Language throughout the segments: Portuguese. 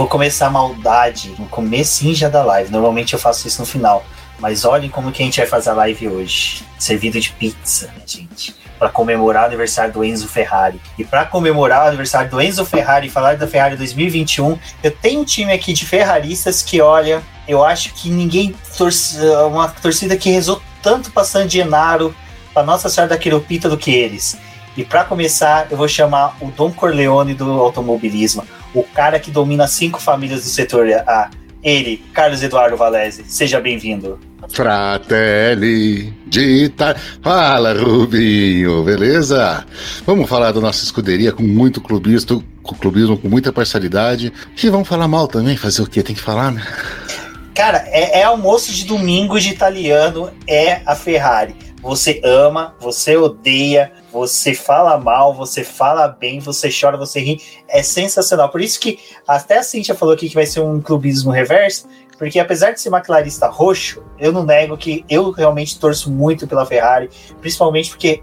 Vou começar a maldade no começo já da live. Normalmente eu faço isso no final. Mas olhem como que a gente vai fazer a live hoje. Servido de pizza, gente. Para comemorar o aniversário do Enzo Ferrari. E para comemorar o aniversário do Enzo Ferrari e falar da Ferrari 2021, eu tenho um time aqui de ferraristas que, olha, eu acho que ninguém torce, uma torcida que rezou tanto para San Gennaro, para Nossa Senhora da Quiropita do que eles. E para começar, eu vou chamar o Dom Corleone do automobilismo, o cara que domina cinco famílias do setor A. Ele, Carlos Eduardo Valese. Seja bem-vindo. Fratelli de Fala, Rubinho, beleza? Vamos falar da nossa escuderia com muito clubismo, com clubismo, com muita parcialidade. E vamos falar mal também, fazer o quê? Tem que falar, né? Cara, é, é almoço de domingo de italiano, é a Ferrari. Você ama, você odeia, você fala mal, você fala bem, você chora, você ri. É sensacional. Por isso que até a Cintia falou aqui que vai ser um clubismo reverso, porque apesar de ser McLarista roxo, eu não nego que eu realmente torço muito pela Ferrari, principalmente porque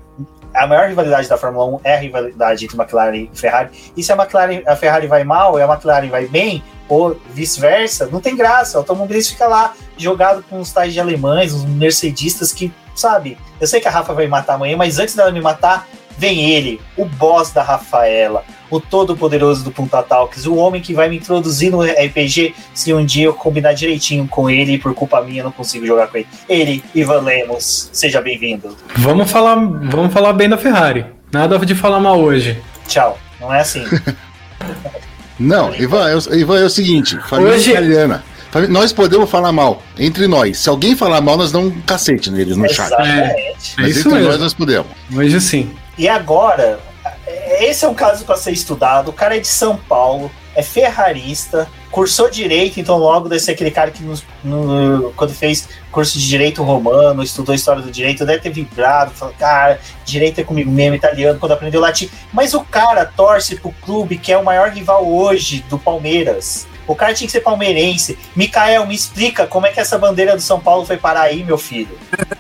a maior rivalidade da Fórmula 1 é a rivalidade entre McLaren e Ferrari. E se a McLaren, a Ferrari vai mal e a McLaren vai bem, ou vice-versa, não tem graça. O automobilista fica lá jogado com os tais de alemães, os mercedistas que, sabe? Eu sei que a Rafa vai me matar amanhã, mas antes dela me matar, vem ele, o boss da Rafaela, o todo-poderoso do Punta Talks, o homem que vai me introduzir no RPG se um dia eu combinar direitinho com ele e por culpa minha eu não consigo jogar com ele. Ele, Ivan Lemos, seja bem-vindo. Vamos falar, vamos falar bem da Ferrari. Nada de falar mal hoje. Tchau. Não é assim. Não, Ivan, é, Ivan, é o seguinte, família Hoje... italiana. Nós podemos falar mal entre nós. Se alguém falar mal, nós damos um cacete neles no chat. É, Mas é isso entre mesmo. nós nós podemos. Hoje sim. E agora, esse é um caso para ser estudado. O cara é de São Paulo, é ferrarista, cursou direito, então logo deve ser aquele cara que nos, no, quando fez curso de direito romano, estudou história do direito, deve ter vibrado, falou, cara, direito é comigo mesmo, italiano, quando aprendeu latim. Mas o cara torce pro clube que é o maior rival hoje do Palmeiras. O cara tinha que ser palmeirense. Mikael, me explica como é que essa bandeira do São Paulo foi parar aí, meu filho.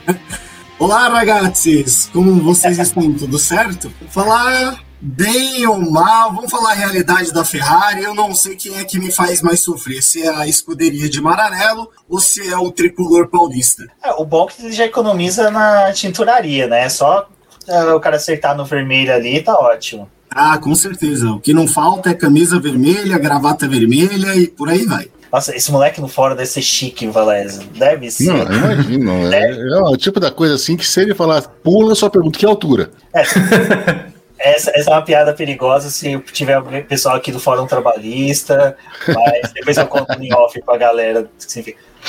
Olá, ragazzi! Como vocês estão? Tudo certo? Falar bem ou mal, vamos falar a realidade da Ferrari. Eu não sei quem é que me faz mais sofrer, se é a escuderia de Maranello ou se é o tricolor paulista. É, o bom é que ele já economiza na tinturaria, né? É só uh, o cara acertar no vermelho ali, tá ótimo. Ah, com certeza. O que não falta é camisa vermelha, gravata vermelha e por aí vai. Nossa, esse moleque no fora deve ser chique, Valézio. Deve ser. Não, imagino. É, é o tipo da coisa assim que se ele falar pula, só pergunta que altura. É. Essa, essa, é uma piada perigosa se tiver pessoal aqui do Fórum Trabalhista, mas depois eu conto em off com a galera.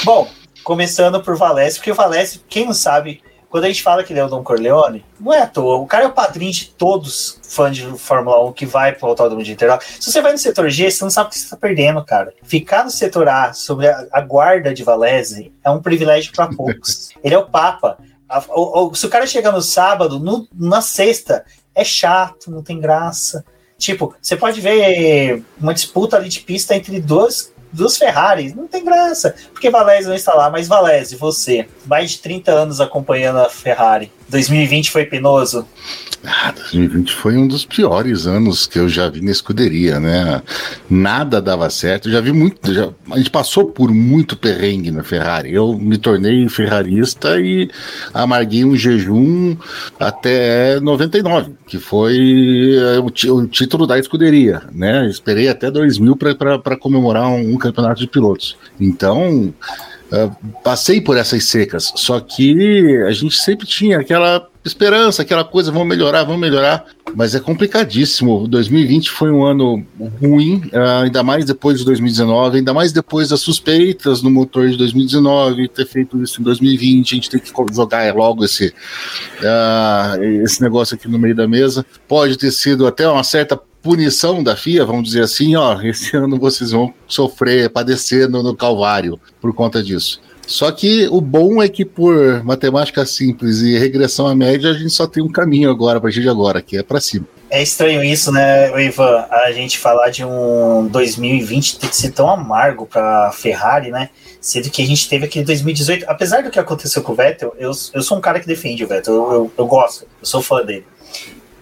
Bom, começando por Valésio, porque o Valésio, quem não sabe, quando a gente fala que ele é o Don Corleone, não é à toa. O cara é o padrinho de todos fãs de Fórmula 1 que vai pro Autódromo de Interlagos. Se você vai no setor G, você não sabe o que você tá perdendo, cara. Ficar no setor A, sobre a, a guarda de Valese, é um privilégio para poucos. ele é o Papa. A, o, o, se o cara chegar no sábado, no, na sexta, é chato, não tem graça. Tipo, você pode ver uma disputa ali de pista entre duas, duas Ferraris, não tem graça, porque Valese não está lá, mas Valese, você, mais de 30 anos acompanhando a Ferrari, 2020 foi penoso? Ah, 2020 foi um dos piores anos que eu já vi na escuderia, né? Nada dava certo. Já vi muito. Já, a gente passou por muito perrengue na Ferrari. Eu me tornei ferrarista e amarguei um jejum até 99, que foi é, o, o título da escuderia, né? Esperei até 2000 para comemorar um, um campeonato de pilotos. Então. Uh, passei por essas secas, só que a gente sempre tinha aquela esperança, aquela coisa, vamos melhorar, vamos melhorar, mas é complicadíssimo. 2020 foi um ano ruim, uh, ainda mais depois de 2019, ainda mais depois das suspeitas no motor de 2019, ter feito isso em 2020, a gente tem que jogar logo esse, uh, esse negócio aqui no meio da mesa. Pode ter sido até uma certa punição da FIA, vamos dizer assim, ó, esse ano vocês vão sofrer, padecer no, no Calvário por conta disso. Só que o bom é que por matemática simples e regressão à média, a gente só tem um caminho agora, a partir de agora, que é para cima. É estranho isso, né, Ivan? A gente falar de um 2020 ter que ser tão amargo para Ferrari, né? Sendo que a gente teve aquele 2018. Apesar do que aconteceu com o Vettel, eu, eu sou um cara que defende o Vettel, eu, eu, eu gosto, eu sou fã dele.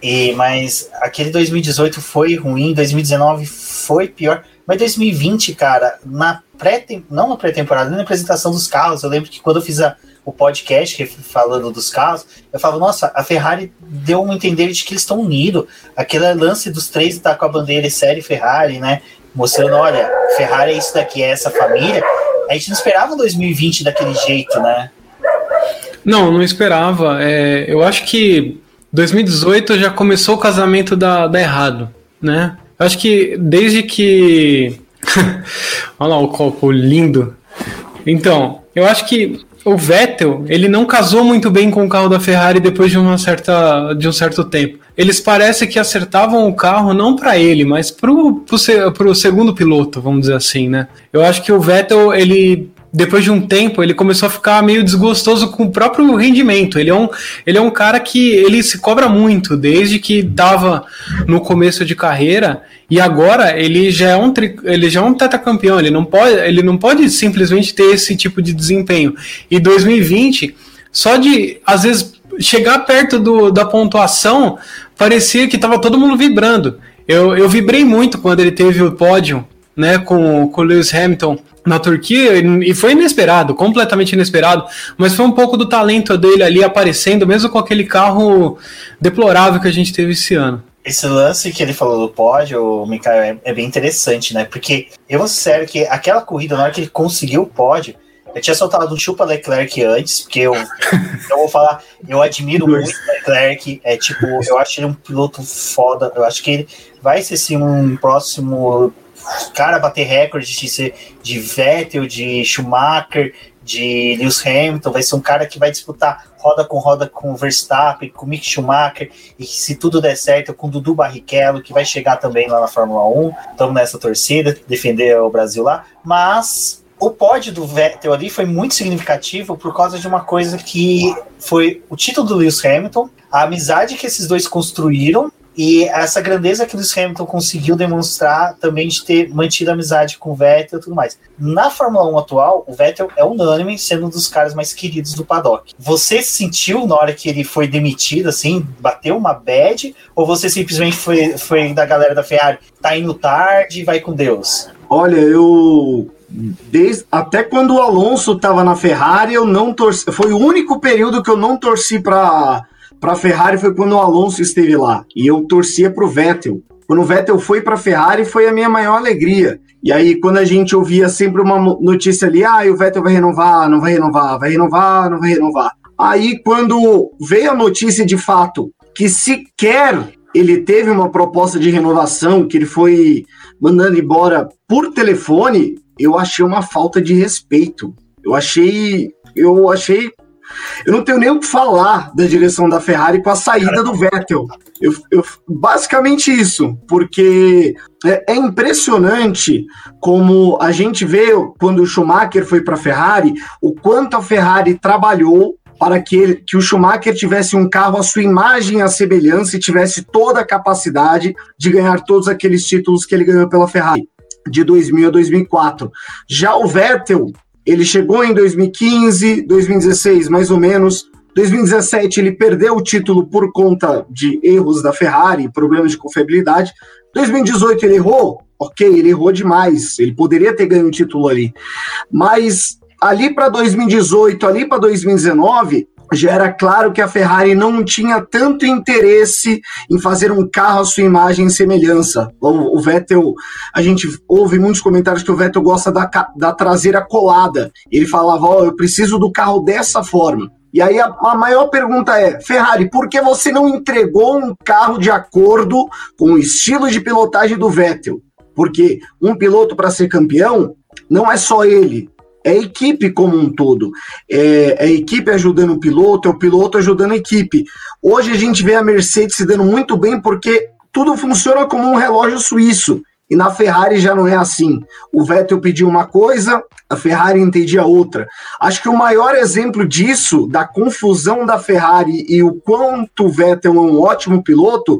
E, mas aquele 2018 foi ruim, 2019 foi pior. Mas 2020, cara, na pré não na pré-temporada, na apresentação dos carros, eu lembro que quando eu fiz a, o podcast falando dos carros, eu falava, nossa, a Ferrari deu um entender de que eles estão unidos. Aquele lance dos três estar tá com a bandeira série Ferrari, né? Mostrando, olha, Ferrari é isso daqui, é essa família. A gente não esperava 2020 daquele jeito, né? Não, não esperava. É, eu acho que 2018 já começou o casamento da, da errado, né? Eu acho que desde que. Olha lá o copo lindo. Então, eu acho que o Vettel, ele não casou muito bem com o carro da Ferrari depois de uma certa de um certo tempo. Eles parecem que acertavam o carro não para ele, mas pro, pro segundo piloto, vamos dizer assim, né? Eu acho que o Vettel, ele depois de um tempo, ele começou a ficar meio desgostoso com o próprio rendimento. Ele é um, ele é um cara que ele se cobra muito, desde que dava no começo de carreira, e agora ele já é um, ele já é um tetacampeão, ele não pode, ele não pode simplesmente ter esse tipo de desempenho. E 2020, só de às vezes chegar perto do, da pontuação, parecia que estava todo mundo vibrando. Eu, eu vibrei muito quando ele teve o pódio né, com, com o Lewis Hamilton na Turquia e foi inesperado, completamente inesperado, mas foi um pouco do talento dele ali aparecendo, mesmo com aquele carro deplorável que a gente teve esse ano. Esse lance que ele falou do pódio, Mikael, é, é bem interessante, né? Porque eu vou ser sério que aquela corrida, na hora que ele conseguiu o pódio, eu tinha soltado um chupa Leclerc antes, porque eu, eu vou falar, eu admiro muito o Leclerc, é tipo, eu acho ele um piloto foda, eu acho que ele vai ser sim um próximo cara bater recorde de ser de Vettel, de Schumacher, de Lewis Hamilton, vai ser um cara que vai disputar roda com roda com Verstappen, com Mick Schumacher, e se tudo der certo, com Dudu Barrichello, que vai chegar também lá na Fórmula 1. Estamos nessa torcida, defender o Brasil lá. Mas o pódio do Vettel ali foi muito significativo por causa de uma coisa que foi o título do Lewis Hamilton, a amizade que esses dois construíram e essa grandeza que o Lewis Hamilton conseguiu demonstrar também de ter mantido amizade com o Vettel e tudo mais. Na Fórmula 1 atual, o Vettel é unânime sendo um dos caras mais queridos do paddock. Você sentiu na hora que ele foi demitido, assim, bateu uma bad? Ou você simplesmente foi, foi da galera da Ferrari, tá indo tarde, vai com Deus? Olha, eu Desde, até quando o Alonso estava na Ferrari, eu não torci. Foi o único período que eu não torci para para a Ferrari foi quando o Alonso esteve lá. E eu torcia para o Vettel. Quando o Vettel foi para a Ferrari, foi a minha maior alegria. E aí, quando a gente ouvia sempre uma notícia ali, ah, o Vettel vai renovar, não vai renovar, vai renovar, não vai renovar. Aí, quando veio a notícia de fato que sequer ele teve uma proposta de renovação, que ele foi mandando embora por telefone, eu achei uma falta de respeito. Eu achei, eu achei eu não tenho nem o que falar da direção da Ferrari com a saída do Vettel. Eu, eu, basicamente isso, porque é, é, impressionante como a gente vê quando o Schumacher foi para a Ferrari, o quanto a Ferrari trabalhou para que, ele, que o Schumacher tivesse um carro à sua imagem e à semelhança e tivesse toda a capacidade de ganhar todos aqueles títulos que ele ganhou pela Ferrari de 2000 a 2004. Já o Vettel ele chegou em 2015, 2016, mais ou menos. 2017 ele perdeu o título por conta de erros da Ferrari, problemas de confiabilidade. 2018 ele errou, ok, ele errou demais. Ele poderia ter ganho o título ali, mas ali para 2018, ali para 2019 já era claro que a Ferrari não tinha tanto interesse em fazer um carro à sua imagem e semelhança. O, o Vettel, a gente ouve muitos comentários que o Vettel gosta da, da traseira colada. Ele falava: Ó, oh, eu preciso do carro dessa forma. E aí a, a, maior pergunta é: Ferrari, por que você não entregou um carro de acordo com o estilo de pilotagem do Vettel? Porque um piloto para ser campeão não é só ele, é a equipe como um todo. É, é, a equipe ajudando o piloto, é o piloto ajudando a equipe. Hoje a gente vê a Mercedes se dando muito bem porque tudo funciona como um relógio suíço. E na Ferrari já não é assim. O Vettel pediu uma coisa, a Ferrari entendia outra. Acho que o maior exemplo disso, da confusão da Ferrari e o quanto o Vettel é um ótimo piloto,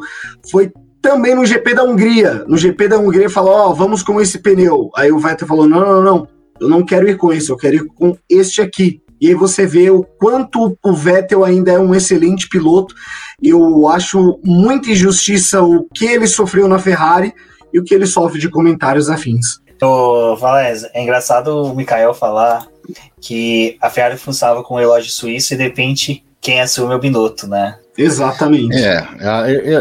foi também no GP da Hungria. No GP da Hungria falou: Ó, oh, vamos com esse pneu. Aí o Vettel falou: não, não, não eu não quero ir com esse, eu quero ir com este aqui. E aí você vê o quanto o Vettel ainda é um excelente piloto. Eu acho muita injustiça o que ele sofreu na Ferrari e o que ele sofre de comentários afins. Ô, Valés, é engraçado o Mikael falar que a Ferrari funcionava com o relógio suíço e de repente quem assume é o Binotto, né? Exatamente. É,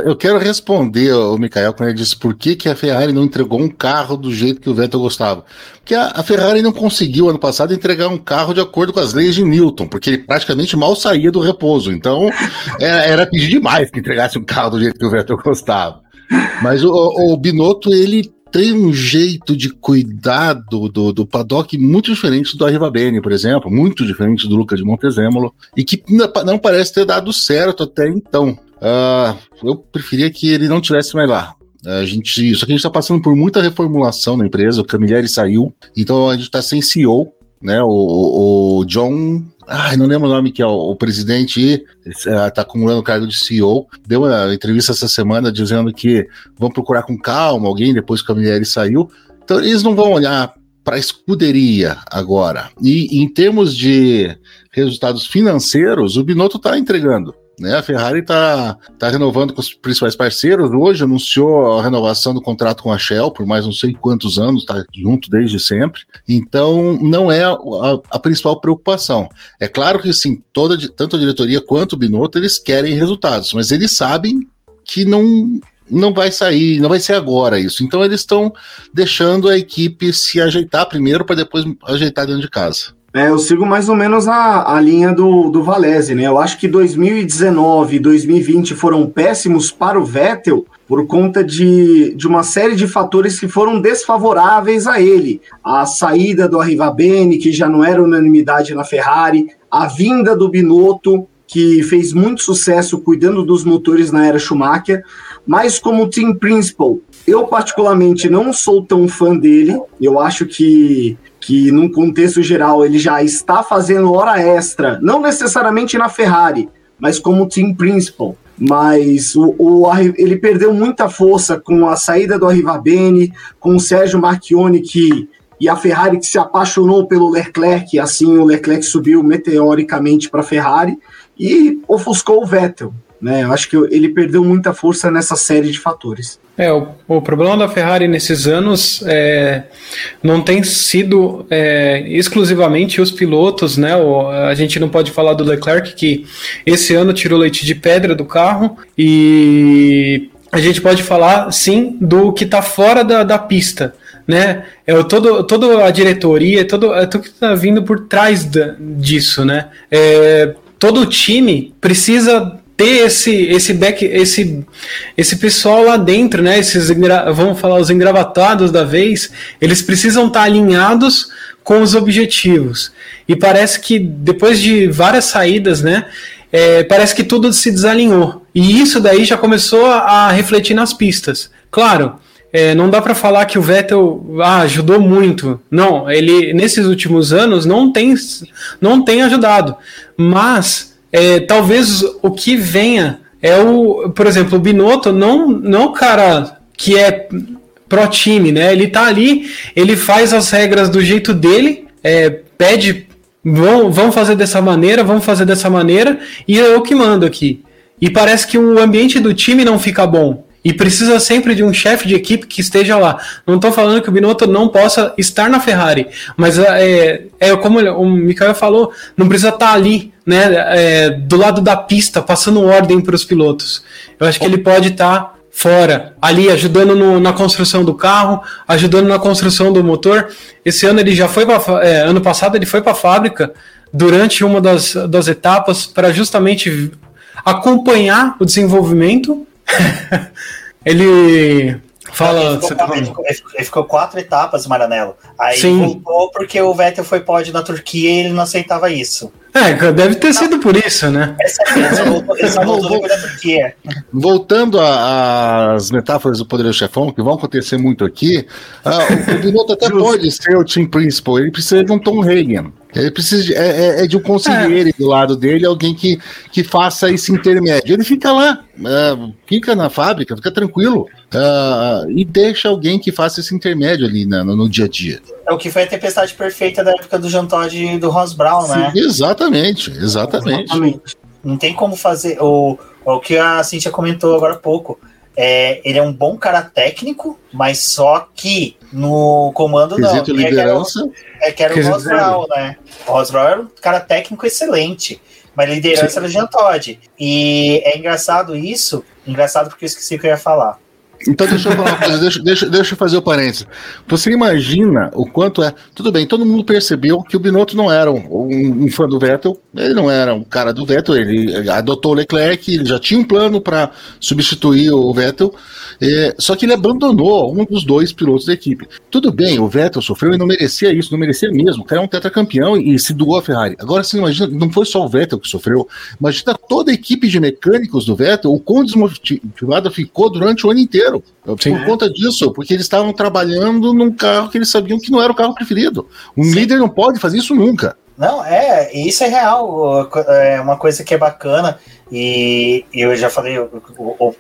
eu quero responder o Mikael quando ele disse por que, que a Ferrari não entregou um carro do jeito que o Vettel gostava. Porque a, Ferrari não conseguiu ano passado entregar um carro de acordo com as leis de Newton, porque ele praticamente mal saía do repouso. Então era, era pedir demais que entregasse um carro do jeito que o Vettel gostava. Mas o, o Binotto, ele tem um jeito de cuidado do, do paddock muito diferente do Arriva Bene, por exemplo, muito diferente do Luca de Montezemolo, e que não parece ter dado certo até então. Uh, eu preferia que ele não tivesse mais lá. A gente, só que a gente está passando por muita reformulação na empresa, o Camilleri saiu, então a gente está sem CEO, né? O, o John Ai, não lembro o nome que é o, o presidente está é, acumulando o cargo de CEO. Deu uma entrevista essa semana dizendo que vão procurar com calma alguém depois que o Camilleri saiu. Então eles não vão olhar para a escuderia agora. E em termos de resultados financeiros, o Binotto está entregando. Né? A Ferrari está tá renovando com os principais parceiros. Hoje anunciou a renovação do contrato com a Shell por mais não sei quantos anos, está junto desde sempre. Então, não é a, a, principal preocupação. É claro que sim, toda, tanto a diretoria quanto o Binotto eles querem resultados, mas eles sabem que não não vai sair, não vai ser agora isso. Então eles estão deixando a equipe se ajeitar primeiro para depois ajeitar dentro de casa. É, eu sigo mais ou menos a, a linha do, do Valese, né? Eu acho que 2019 e 2020 foram péssimos para o Vettel por conta de, de uma série de fatores que foram desfavoráveis a ele. A saída do Arrivabene, que já não era unanimidade na Ferrari, a vinda do Binotto, que fez muito sucesso cuidando dos motores na era Schumacher, mas como team principal, eu particularmente não sou tão fã dele. Eu acho que que num contexto geral ele já está fazendo hora extra, não necessariamente na Ferrari, mas como team principal. Mas o, o, ele perdeu muita força com a saída do Arrivabene, com o Sérgio Marchione que e a Ferrari que se apaixonou pelo Leclerc, assim o Leclerc subiu meteoricamente para a Ferrari e ofuscou o Vettel. Né? Eu acho que ele perdeu muita força nessa série de fatores. É, o, o problema da Ferrari nesses anos é, não tem sido é, exclusivamente os pilotos, né? O, a gente não pode falar do Leclerc, que esse ano tirou leite de pedra do carro, e a gente pode falar sim do que está fora da, da pista. Né? É o todo, toda a diretoria, todo, é tudo que está vindo por trás da, disso, né? É, todo o time precisa ter esse esse back esse esse pessoal lá dentro, né? Esses vamos falar os engravatados da vez, eles precisam estar alinhados com os objetivos. E parece que depois de várias saídas, né? É, parece que tudo se desalinhou. E isso daí já começou a, a refletir nas pistas. Claro, é, não dá para falar que o Vettel ah, ajudou muito. Não, ele nesses últimos anos não tem, não tem ajudado. Mas é, talvez o que venha é o, por exemplo, o Binotto não, não cara que é pro time, né? Ele tá ali, ele faz as regras do jeito dele, é, pede, vão, vão fazer dessa maneira, vão fazer dessa maneira, e é eu que mando aqui. E parece que o ambiente do time não fica bom. E precisa sempre de um chefe de equipe que esteja lá. Não estou falando que o Binotto não possa estar na Ferrari, mas é, é como o Mikael falou, não precisa estar ali, né, é, do lado da pista, passando ordem para os pilotos. Eu acho que ele pode estar fora, ali ajudando no, na construção do carro, ajudando na construção do motor. Esse ano ele já foi para, é, ano passado ele foi para a fábrica durante uma das, das etapas para justamente acompanhar o desenvolvimento ele fala. Ele ficou, tá ele, ficou, ele ficou, quatro etapas, Maranello. Aí Sim. voltou porque o Vettel foi pódio na Turquia e ele não aceitava isso. É, deve ter sido por isso, né? Voltando às metáforas do Poderoso Chefão, que vão acontecer muito aqui, uh, o piloto até pode ser o team principal, ele precisa de um Tom Hagen. Ele precisa de, é, é, é de um conselheiro é. do lado dele, alguém que, que faça esse intermédio. Ele fica lá, uh, fica na fábrica, fica tranquilo, uh, e deixa alguém que faça esse intermédio ali no, no dia a dia. É o que foi a tempestade perfeita da época do Jean Todt e do Ross Brown, né? Exatamente, exatamente. exatamente. Não tem como fazer. O, o que a Cintia comentou agora há pouco. é, ele é um bom cara técnico, mas só que no comando não. Liderança. É que era o Quesito Roswell, né? O Roswell era um cara técnico excelente, mas liderança era o Jean Todt. E é engraçado isso, engraçado porque eu esqueci o que eu ia falar. Então deixa eu falar uma coisa, deixa, deixa, deixa eu fazer o parênteses. Você imagina o quanto é. Tudo bem, todo mundo percebeu que o Binotto não era um, um- um fã do Vettel, ele não era um cara do Vettel, ele adotou o Leclerc, ele já tinha um plano para substituir o Vettel, é, só que ele abandonou um dos dois pilotos da equipe. Tudo bem, o Vettel sofreu e não merecia isso, não merecia mesmo. O cara é um tetracampeão e se doou a Ferrari. Agora você imagina, não foi só o Vettel que sofreu, imagina toda a equipe de mecânicos do Vettel, o quão desmotivada ficou durante o ano inteiro. Sim. Por conta disso, porque eles estavam trabalhando num carro que eles sabiam que não era o carro preferido. Um Sim. líder não pode fazer isso nunca. Não, é, isso é real. É uma coisa que é bacana. E eu já falei,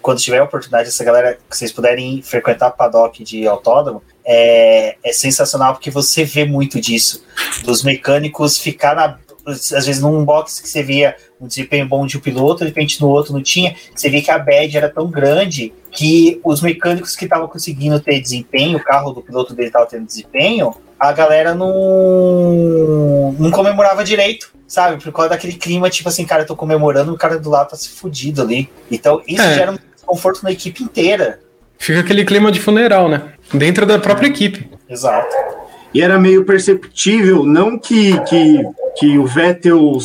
quando tiver a oportunidade, essa galera, que vocês puderem frequentar paddock de autódromo, é, é sensacional porque você vê muito disso. Dos mecânicos ficar na. Às vezes num box que você via um desempenho bom de um piloto, de repente no outro não tinha, você vê que a bad era tão grande que os mecânicos que estavam conseguindo ter desempenho, o carro do piloto dele estava tendo desempenho, a galera não, não comemorava direito, sabe? Por causa daquele clima, tipo assim, cara, eu tô comemorando, o cara do lado tá se fudido ali. Então, isso É. gera um desconforto na equipe inteira. Fica aquele clima de funeral, né? Dentro da própria equipe. Exato. E era meio perceptível, não que, que, que o Vettel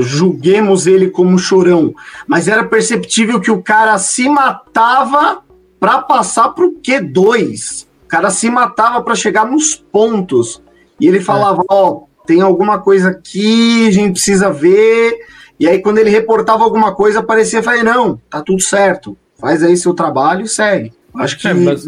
julguemos ele como chorão, mas era perceptível que o cara se matava para passar pro Q2. O cara se matava para chegar nos pontos. E ele falava: Ó, tem alguma coisa aqui, a gente precisa ver. E aí, quando ele reportava alguma coisa, aparecia e falei: Não, tá tudo certo, faz aí seu trabalho e segue. Acho que É, mas-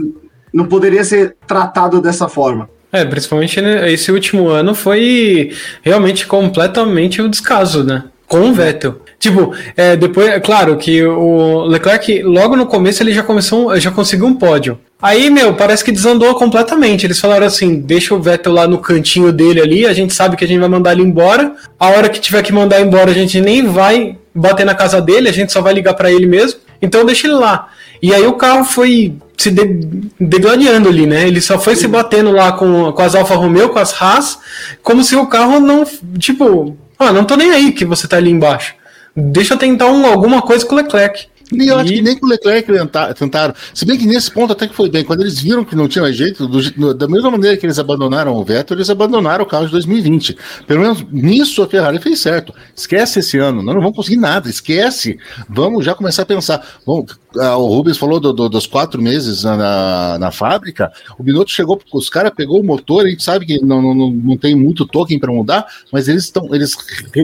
não poderia ser tratado dessa forma. É, principalmente esse último ano foi realmente completamente o descaso, né? Com o Vettel. Tipo, é, depois, é claro que o Leclerc, logo no começo, ele já começou, já conseguiu um pódio. Aí, meu, parece que desandou completamente. Eles falaram assim: deixa o Vettel lá no cantinho dele ali, a gente sabe que a gente vai mandar ele embora. A hora que tiver que mandar embora, a gente nem vai bater na casa dele, a gente só vai ligar pra ele mesmo. Então deixa ele lá. E aí o carro foi se de- degladiando ali, né? Ele só foi se batendo lá com, com as Alfa Romeo, com as Haas, como se o carro não. Tipo, ah, não tô nem aí que você tá ali embaixo. Deixa eu tentar um- alguma coisa com o Leclerc. Nem, eu acho E- que nem com o Leclerc tenta- tentaram. Se bem que nesse ponto até que foi bem. Quando eles viram que não tinha mais jeito, do da mesma maneira que eles abandonaram o Vettel, eles abandonaram o carro de 2020. Pelo menos nisso a Ferrari fez certo. Esquece esse ano, nós não vamos conseguir nada, esquece. Vamos já começar a pensar. Bom, ah, o Rubens falou do- do- dos quatro meses na, na, na fábrica. O Binotto chegou, os caras pegou o motor, a gente sabe que não, não, não, tem muito token para mudar, mas eles estão. Eles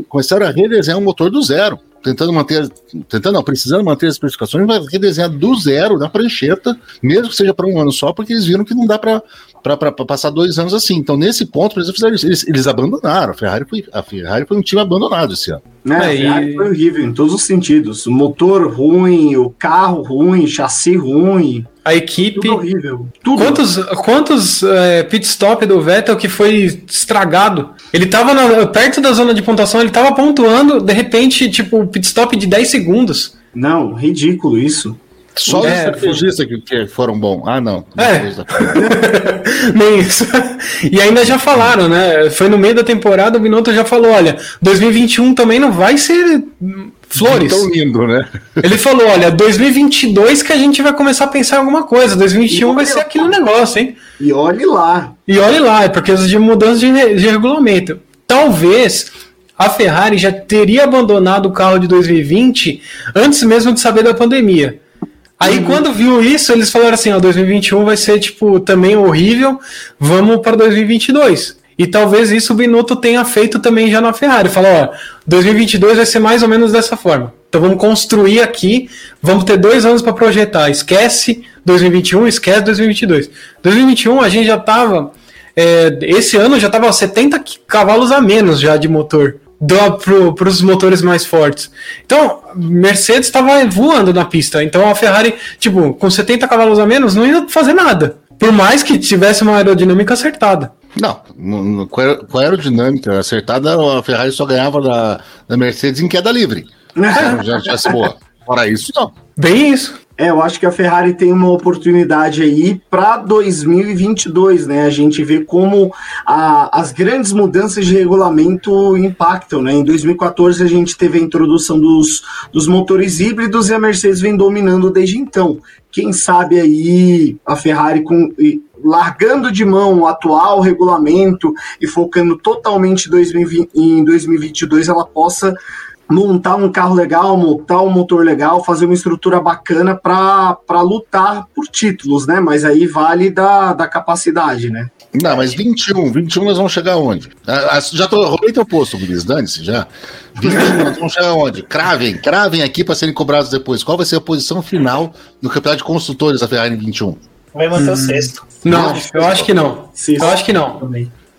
começaram a redesenhar o motor do zero tentando manter, tentando não, precisando manter as especificações, vai redesenhar do zero na prancheta, mesmo que seja para um ano só, porque eles viram que não dá para passar dois anos assim. Então, nesse ponto, eles fizeram isso. Eles, eles abandonaram. A Ferrari, foi, a Ferrari foi um time abandonado esse ano. Né? É, a Ferrari e- foi horrível em todos os sentidos. O motor ruim, o carro ruim, chassi ruim, A equipe. tudo horrível. Tudo. Quantos, quantos é, pit stop do Vettel que foi estragado? Ele tava na- perto da zona de pontuação, ele tava pontuando, de repente, tipo, pit stop de 10 segundos. Não, ridículo isso. Só os É, que, que foram bons. Ah, não. É. Nem isso. E ainda já falaram, né? Foi no meio da temporada, o Binotto já falou: olha, 2021 também não vai ser flores. Tão lindo, né? Ele falou: olha, 2022 que a gente vai começar a pensar em alguma coisa, 2021 vai ser aquele negócio, hein? E olhe lá. E olhe lá, é por causa de mudança de, de regulamento. Talvez a Ferrari já teria abandonado o carro de 2020 antes mesmo de saber da pandemia. Aí quando viu isso, eles falaram assim, ó, 2021 vai ser tipo também horrível, vamos para 2022. E talvez isso o Binotto tenha feito também já na Ferrari. Falou, ó, 2022 vai ser mais ou menos dessa forma. Então vamos construir aqui, vamos ter dois anos para projetar. Esquece 2021, esquece 2022. 2021 a gente já tava é, esse ano já tava 70 qui- cavalos a menos já de motor para os motores mais fortes. Então, Mercedes estava voando na pista. Então a Ferrari, tipo, com 70 cavalos a menos, não ia fazer nada. Por mais que tivesse uma aerodinâmica acertada. Não, no- com a aerodinâmica acertada, a Ferrari só ganhava da, da Mercedes em queda livre. É. Já tivesse boa. Fora isso, não. Bem isso. É, eu acho que a Ferrari tem uma oportunidade aí para 2022, né? A gente vê como a, as grandes mudanças de regulamento impactam, né? Em 2014 a gente teve a introdução dos, dos motores híbridos e a Mercedes vem dominando desde então. Quem sabe aí a Ferrari com largando de mão o atual regulamento e focando totalmente 2020, em 2022, ela possa montar um carro legal, montar um motor legal, fazer uma estrutura bacana para lutar por títulos, né? Mas aí vale da, da capacidade, né? Não, mas 21, 21 nós vamos chegar onde? Ah, ah, já tô, roubei teu posto, Guris, dane-se já. 21 nós vamos chegar onde? Cravem, cravem aqui para serem cobrados depois. Qual vai ser a posição final no campeonato de construtores da Ferrari em 21? Vai manter hum. o sexto. Não, eu acho que não. Eu acho que não.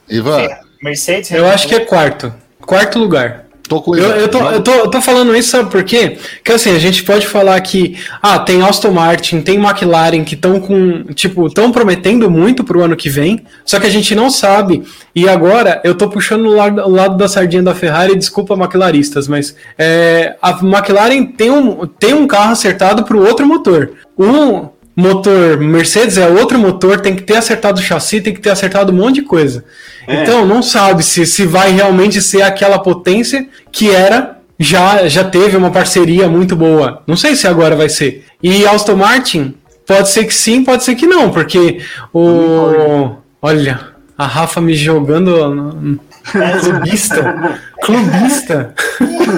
Ivan? Mercedes? Eu acho que é quarto. Quarto lugar. Tô com eu, eu, tô, eu, tô, eu tô falando isso, sabe por quê? Que assim, a gente pode falar que ah, tem Aston Martin, tem McLaren que estão com. Tipo, estão prometendo muito pro ano que vem, só que a gente não sabe. E agora eu tô puxando o lado, o lado da sardinha da Ferrari, desculpa, McLaristas, mas é, a McLaren tem um, tem um carro acertado pro outro motor. Um, motor Mercedes é outro motor, tem que ter acertado o chassi, tem que ter acertado um monte de coisa. É. Então, não sabe se, se vai realmente ser aquela potência que era, já, já teve uma parceria muito boa. Não sei se agora vai ser. E Aston Martin, pode ser que sim, pode ser que não, porque o. Olha, a Rafa me jogando. Clubista. Clubista.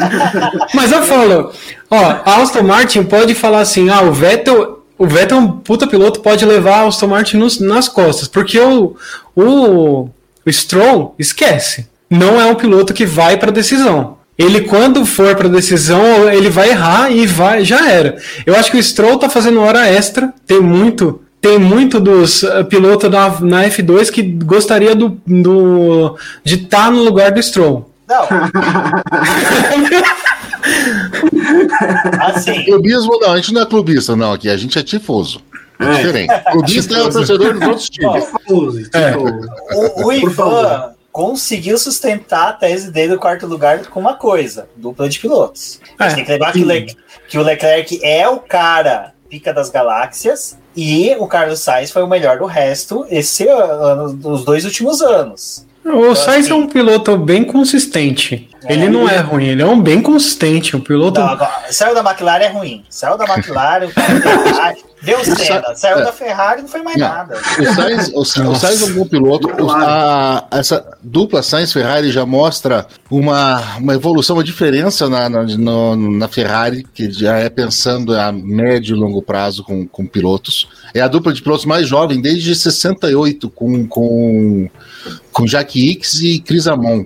Mas eu falo, ó, a Aston Martin pode falar assim: ah, o Vettel o Vettel é um puta piloto, pode levar o Aston Martin nos, nas costas, porque o, o, o Stroll, esquece, não é um piloto que vai para decisão. Ele, quando for para decisão, ele vai errar e vai, já era. Eu acho que o Stroll tá fazendo hora extra, tem muito tem muito dos uh, pilotos na, na F2 que gostaria do, do de estar tá no lugar do Stroll. Não. assim. Clubismo não, a gente não é clubista, não, aqui, a gente é tifoso. É, é. diferente. Clubista é o torcedor dos outros times. É. O, o Ivan conseguiu sustentar a tese dele do quarto lugar com uma coisa: dupla de pilotos. É. tem que lembrar que o, Le que o Leclerc é o cara pica das galáxias e o Carlos Sainz foi o melhor do resto esse ano, dos dois últimos anos. O então, Sainz é assim, é um piloto bem consistente. É, ele não é ruim, ele é um bem consistente. Um piloto. Não, saiu da McLaren é ruim. Saiu da McLaren, deu cena. Saiu da Ferrari não foi mais não. nada. O Sainz, o, o Sainz é um bom piloto. A, essa dupla Sainz-Ferrari já mostra uma, uma evolução, uma diferença na, na, no, na Ferrari, que já é pensando a médio e longo prazo com, com pilotos. É a dupla de pilotos mais jovem desde 68, com. com com Jack Hicks e Chris Amon.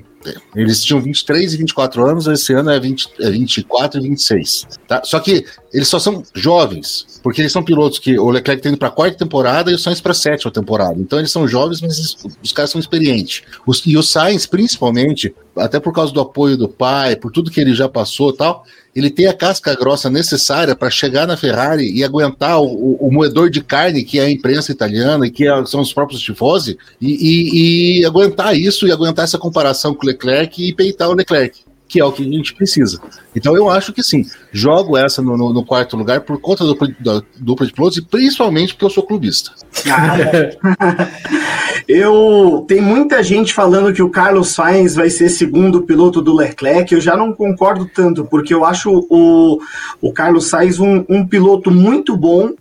Eles tinham 23 e 24 anos, esse ano é, 20, é 24 e 26. Tá? Só que eles só são jovens, porque eles são pilotos que o Leclerc está indo para a quarta temporada e o Sainz para a sétima temporada. Então eles são jovens, mas eles, os caras são experientes. Os, e o Sainz, principalmente, até por causa do apoio do pai, por tudo que ele já passou tal, ele tem a casca grossa necessária para chegar na Ferrari e aguentar o, o, o, moedor de carne que é a imprensa italiana e que é, são os próprios tifosi e, e, e aguentar isso e aguentar essa comparação com o Leclerc e peitar o Leclerc que é o que a gente precisa. Então eu acho que sim, jogo essa no, no, no quarto lugar por conta do, da dupla de pilotos e principalmente porque eu sou clubista. eu tem muita gente falando que o Carlos Sainz vai ser segundo piloto do Leclerc. Eu já não concordo tanto, porque eu acho o, o Carlos Sainz um, um piloto muito bom.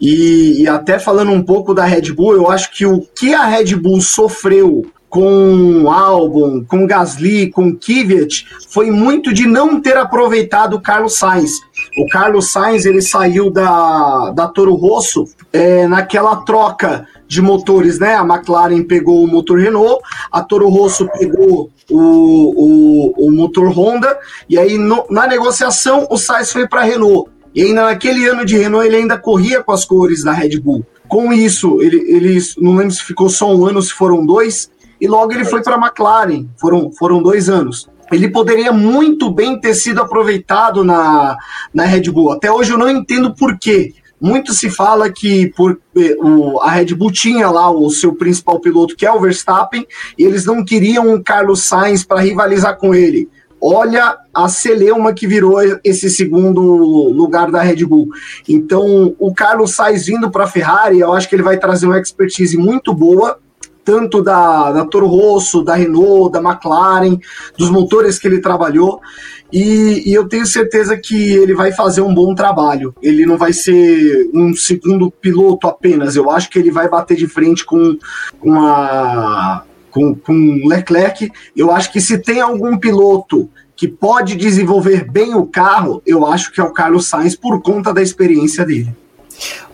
E, e até falando um pouco da Red Bull, eu acho que o que a Red Bull sofreu com Albon, com Gasly, com Kvyat, foi muito de não ter aproveitado o Carlos Sainz. O Carlos Sainz ele saiu da, da Toro Rosso é, naquela troca de motores, né? A McLaren pegou o motor Renault, a Toro Rosso pegou o, o, o motor Honda, e aí no, na negociação o Sainz foi para Renault. E ainda naquele ano de Renault ele ainda corria com as cores da Red Bull. Com isso, ele, ele não lembro se ficou só um ano, se foram dois, e logo ele foi para a McLaren. Foram, foram dois anos. Ele poderia muito bem ter sido aproveitado na, na Red Bull. Até hoje eu não entendo por quê. Muito se fala que por, eh, o, a Red Bull tinha lá o seu principal piloto, que é o Verstappen, e eles não queriam o Carlos Sainz para rivalizar com ele. olha a celeuma que virou esse segundo lugar da Red Bull. Então, o Carlos Sainz vindo para a Ferrari, eu acho que ele vai trazer uma expertise muito boa, tanto da, da Toro Rosso, da Renault, da McLaren, dos motores que ele trabalhou. E, e, eu tenho certeza que ele vai fazer um bom trabalho. Ele não vai ser um segundo piloto apenas. Eu acho que ele vai bater de frente com, com a com, com Leclerc. Eu acho que se tem algum piloto que pode desenvolver bem o carro, eu acho que é o Carlos Sainz por conta da experiência dele.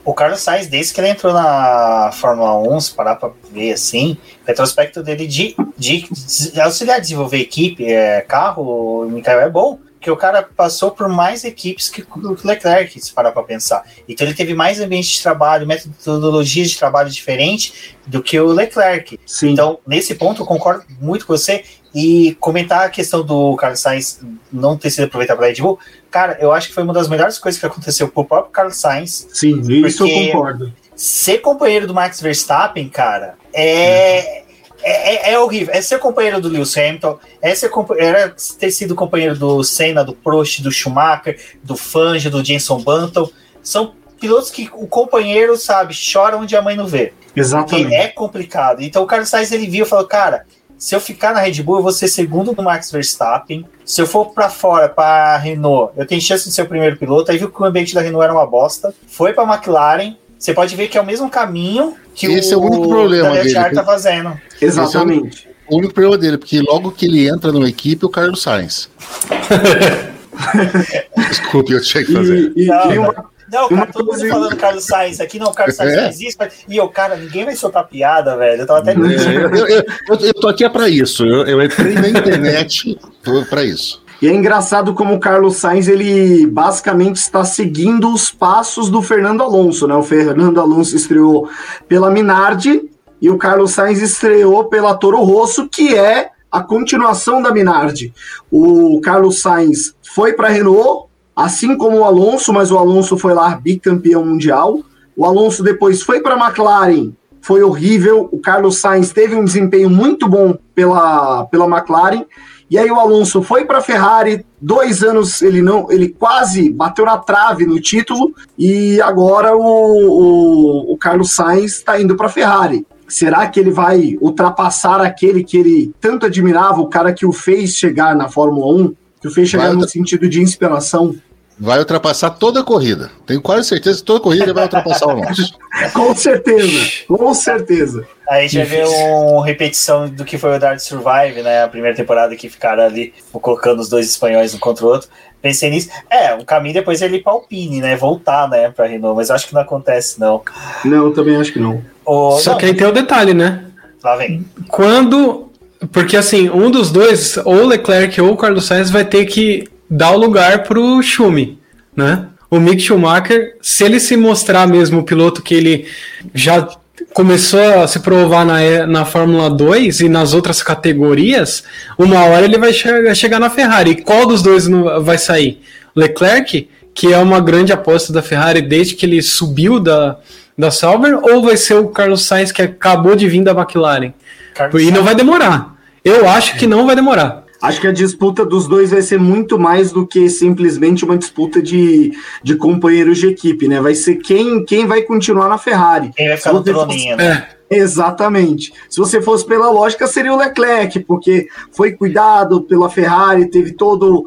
O Carlos Sainz, desde que ele entrou na Fórmula 1, se parar para ver assim, o retrospecto dele de, de, de auxiliar a desenvolver equipe, é, carro, Mikael é bom, que o cara passou por mais equipes que o Leclerc, se parar para pensar. Então ele teve mais ambiente de trabalho, metodologias de trabalho diferente do que o Leclerc. Sim. Então, nesse ponto, eu concordo muito com você. E comentar a questão do Carlos Sainz não ter sido aproveitado para Red Bull, cara, eu acho que foi uma das melhores coisas que aconteceu pro próprio Carlos Sainz. Sim, isso eu concordo. Ser companheiro do Max Verstappen, cara, é. é. É, é, horrível. É ser companheiro do Lewis Hamilton, é ser era ter sido companheiro do Senna, do Prost, do Schumacher, do Fangio, do Jenson Button. São pilotos que o companheiro, sabe, chora onde a mãe não vê. Exatamente. é complicado. Então o Carlos Sainz ele viu e falou: Cara, se eu ficar na Red Bull, eu vou ser segundo do Max Verstappen. Se eu for para fora, para Renault, eu tenho chance de ser o primeiro piloto. Aí viu que o ambiente da Renault era uma bosta. Foi para McLaren. Você pode ver que é o mesmo caminho que Esse o, é o único problema dele. tá fazendo. Exatamente. É o único problema dele, porque logo que ele entra numa equipe, o Carlos Sainz. Desculpe, eu tinha que fazer. E, e, não, e uma, não, cara, todo mundo falando Carlos Sainz aqui, não, o Carlos Sainz é? não existe. E eu, cara, ninguém vai soltar piada, velho. Eu tava até. É, eu, eu, eu, eu, tô aqui é pra isso. Eu, eu entrei na internet pra isso. E é engraçado como o Carlos Sainz ele basicamente está seguindo os passos do Fernando Alonso, né? O Fernando Alonso estreou pela Minardi e o Carlos Sainz estreou pela Toro Rosso, que é a continuação da Minardi. O Carlos Sainz foi para a Renault, assim como o Alonso, mas o Alonso foi lá bicampeão mundial. O Alonso depois foi para a McLaren, foi horrível. O Carlos Sainz teve um desempenho muito bom pela, pela McLaren. E aí o Alonso foi para a Ferrari, dois anos ele não, ele quase bateu na trave no título e agora o, o, o Carlos Sainz está indo para a Ferrari. Será que ele vai ultrapassar aquele que ele tanto admirava, o cara que o fez chegar na Fórmula 1? Que o fez chegar vai no sentido de inspiração. Vai ultrapassar toda a corrida. Tenho quase certeza que toda a corrida vai ultrapassar o Alonso. com certeza, com certeza. Aí a gente vai ver uma repetição do que foi o Dark Survive, né? A primeira temporada que ficaram ali colocando os dois espanhóis um contra o outro. Pensei nisso. É, o caminho depois é ele ir pra Alpine, né? Voltar, né, pra Renault, mas acho que não acontece, não. Não, também acho que não. O... Só não, que aí tem o detalhe, né? Lá vem. Quando porque assim, um dos dois, ou o Leclerc ou o Carlos Sainz, vai ter que dar o lugar pro Schumi, né? O Mick Schumacher, se ele se mostrar mesmo o piloto que ele já começou a se provar na, na Fórmula 2 e nas outras categorias, uma hora ele vai che chegar na Ferrari. E qual dos dois vai sair? Leclerc, que é uma grande aposta da Ferrari desde que ele subiu da, da Sauber, ou vai ser o Carlos Sainz que acabou de vir da McLaren? Carlos e não vai demorar. Eu acho que não vai demorar. Acho que a disputa dos dois vai ser muito mais do que simplesmente uma disputa de, de companheiros de equipe, né? Vai ser quem, quem vai continuar na Ferrari. Quem vai ficar no troninho, né? É, exatamente. Se você fosse pela lógica, seria o Leclerc, porque foi cuidado pela Ferrari, teve todo.